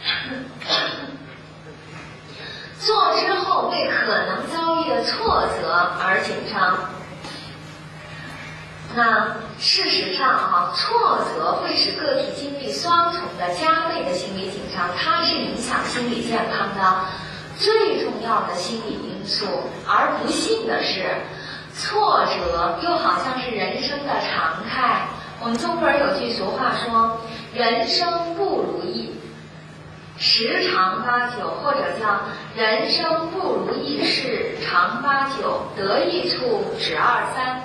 做之后为可能遭遇的挫折而紧张。那事实上啊，挫折会使个体经历双重的加倍的心理紧张，它是影响心理健康的最重要的心理因素。而不幸的是，挫折又好像是人生的常态。我们中国人有句俗话说。人生不如意，十常八九，或者叫人生不如意事常八九，得意处只二三。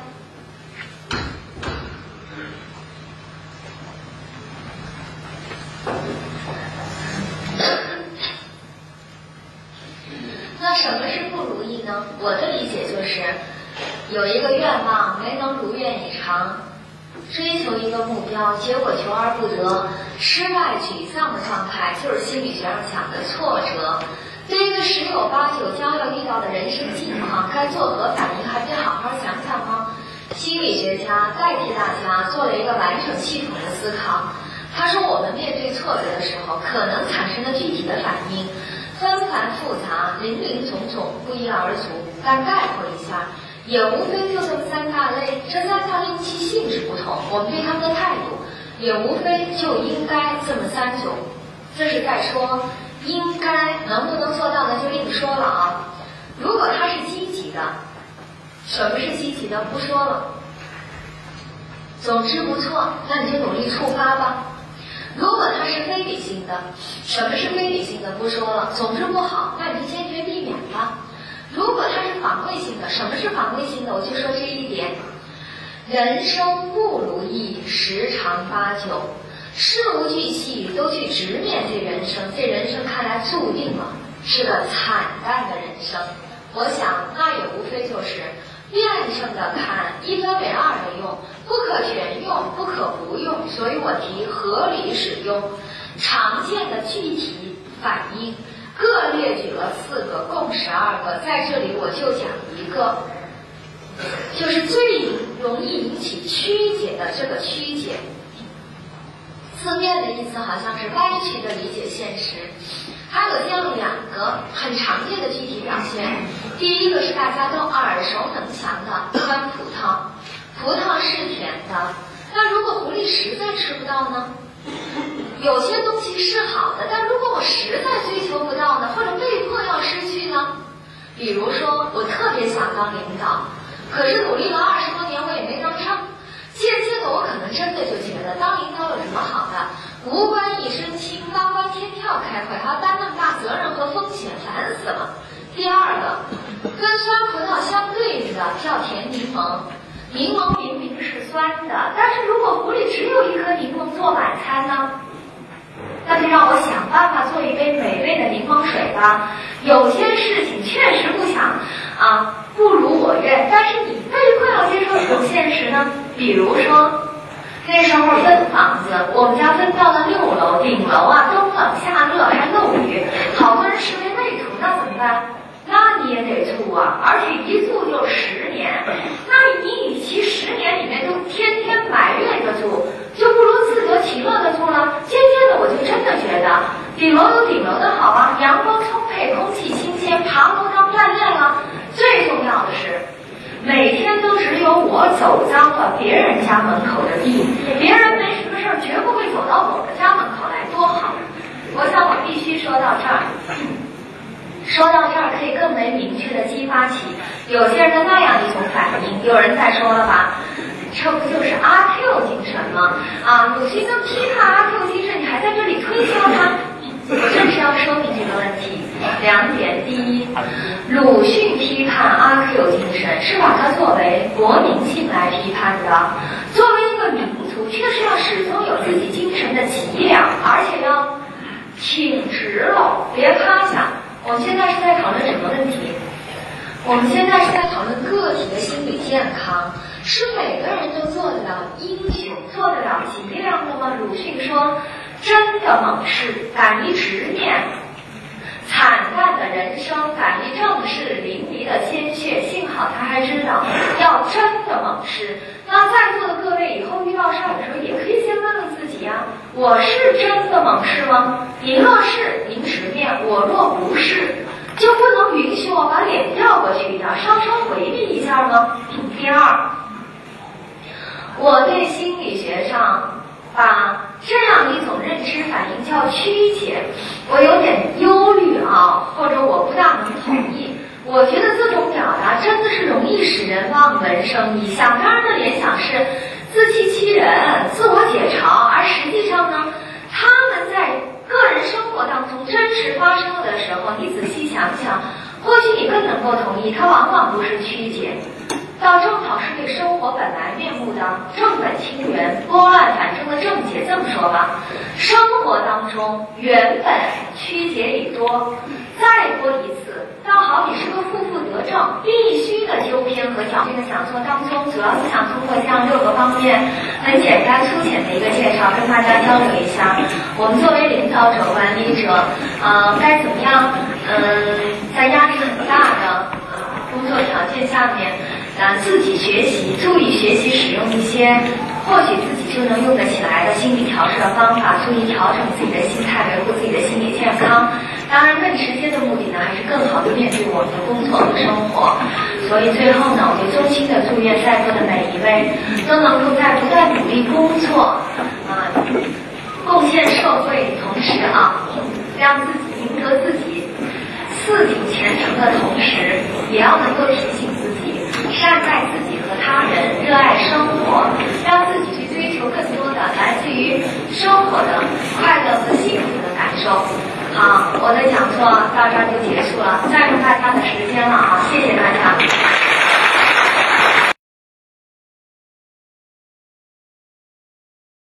那什么是不如意呢？我的理解就是，有一个愿望没能如愿以偿。追求一个目标，结果求而不得，失败沮丧的状态，就是心理学上讲的挫折。对一个十有八九将要遇到的人生境况，该作何反应，还得好好想想吗？心理学家代替大家做了一个完整系统的思考。他说，我们面对挫折的时候，可能产生的具体的反应，纷繁复杂，林林总总，不一而足。但概括一下，也无非就这么三大类。这三大类其性质不同，我们对他们的态度也无非就应该这么三种。这是在说应该能不能做到呢？就另说了啊。如果他是积极的，什么是积极的？不说了。总之不错，那你就努力触发吧。如果他是非理性的，什么是非理性的？不说了。总之不好，那你就坚决避免吧。如果它是防卫性的，什么是防卫性的？我就说这一点：人生不如意十常八九，事无巨细都去直面这人生，这人生看来注定了是个惨淡的人生。我想那也无非就是辩证的看，一分为二的用，不可全用，不可不用。所以我提合理使用，常见的具体反应。各列举了四个，共十二个，在这里我就讲一个，就是最容易引起曲解的这个曲解。字面的意思好像是歪曲的理解现实，还有这样两个很常见的具体表现。第一个是大家都耳熟能详的酸葡萄，葡萄是甜的，那如果狐狸实在吃不到呢？有些东西是好的，但如果我实在追求不到呢，或者被迫要失去呢？比如说，我特别想当领导，可是努力了二十多年，我也没当上。渐渐的，我可能真的就觉得当领导有什么好的？无官一身轻，高官天跳开会，还要担那么大责任和风险，烦死了。第二个，跟酸葡萄相对应的叫甜柠檬，柠檬明明是酸的，但是如果壶里只有一颗柠檬做晚餐呢？那就让我想办法做一杯美味的柠檬水吧。有些事情确实不想啊，不如我愿，但是你被迫要接受这种现实呢？比如说，那时候分房子，我们家分到了六楼，顶楼啊，冬冷夏热还漏雨，好多人视为内图，那怎么办？那你也得住啊，而且一住就十年，那你与其十年里面都天天埋怨着住。就不如自得其乐的住了。渐渐的，我就真的觉得顶楼有顶楼的好啊，阳光充沛，空气新鲜，爬楼当锻炼了。最重要的是，每天都只有我走脏了别人家门口的地，别人没什么事儿，绝不会走到我的家门口来，多好！我想我必须说到这儿，说到这儿可以更为明确的激发起有些人的那样一种反应。有人在说了吧？这不就是阿 Q 精神吗？啊，鲁迅都批判阿 Q 精神，你还在这里推销他？我正是要说明这个问题。两点：第一，鲁迅批判阿 Q 精神是把它作为国民性来批判的，作为一个民族，确实要始终有自己精神的脊梁，而且要挺直了，别趴下。我们现在是在讨论什么问题？我们现在是在讨论个体的心理健康。是每个人都做得到英雄、做得了脊梁的吗？鲁迅说：“真的猛士，敢于直面惨淡的人生，敢于正视淋漓的鲜血。幸好他还知道要真的猛士。那在座的各位以后遇到事儿的时候，也可以先问问自己呀：我是真的猛士吗？您若是，您直面；我若不是，就不能允许我把脸调过去一点，稍稍回避一下吗？第二。”我对心理学上把这样一种认知反应叫曲解，我有点忧虑啊，或者我不大能同意。我觉得这种表达真的是容易使人望文生义，想当然的联想是自欺欺人、自我解嘲，而实际上呢，个人生活当中真实发生了的时候，你仔细想想，或许你更能够同意，它往往不是曲解。倒正好是对生活本来面目的正本清源、拨乱反正的正解。这么说吧，生活当中原本曲解已多，再多一次，倒好比是个负负得正，必须的纠偏和矫。这个讲座当中，主要是想通过这样六个方面，很简单粗浅的一个介绍，跟大家交流一下，我们作为领导者、管理者，呃，该怎么样？嗯，在压力很大的工作条件下面。啊，自己学习，注意学习，使用一些或许自己就能用得起来的心理调试的方法，注意调整自己的心态，维护自己的心理健康。当然，更直接的目的呢，还是更好的面对我们的工作和生活。所以最后呢，我就衷心的祝愿在座的每一位都能够在不断努力工作啊、贡献社会同时啊，让自己赢得自己四体前程的同时，也要能够提醒自己善待自己和他人，热爱生活，让自己去追求更多的来自于生活的快乐和幸福的感受。好，我的讲座到这儿就结束了，占用大家的时间了啊，谢谢大家。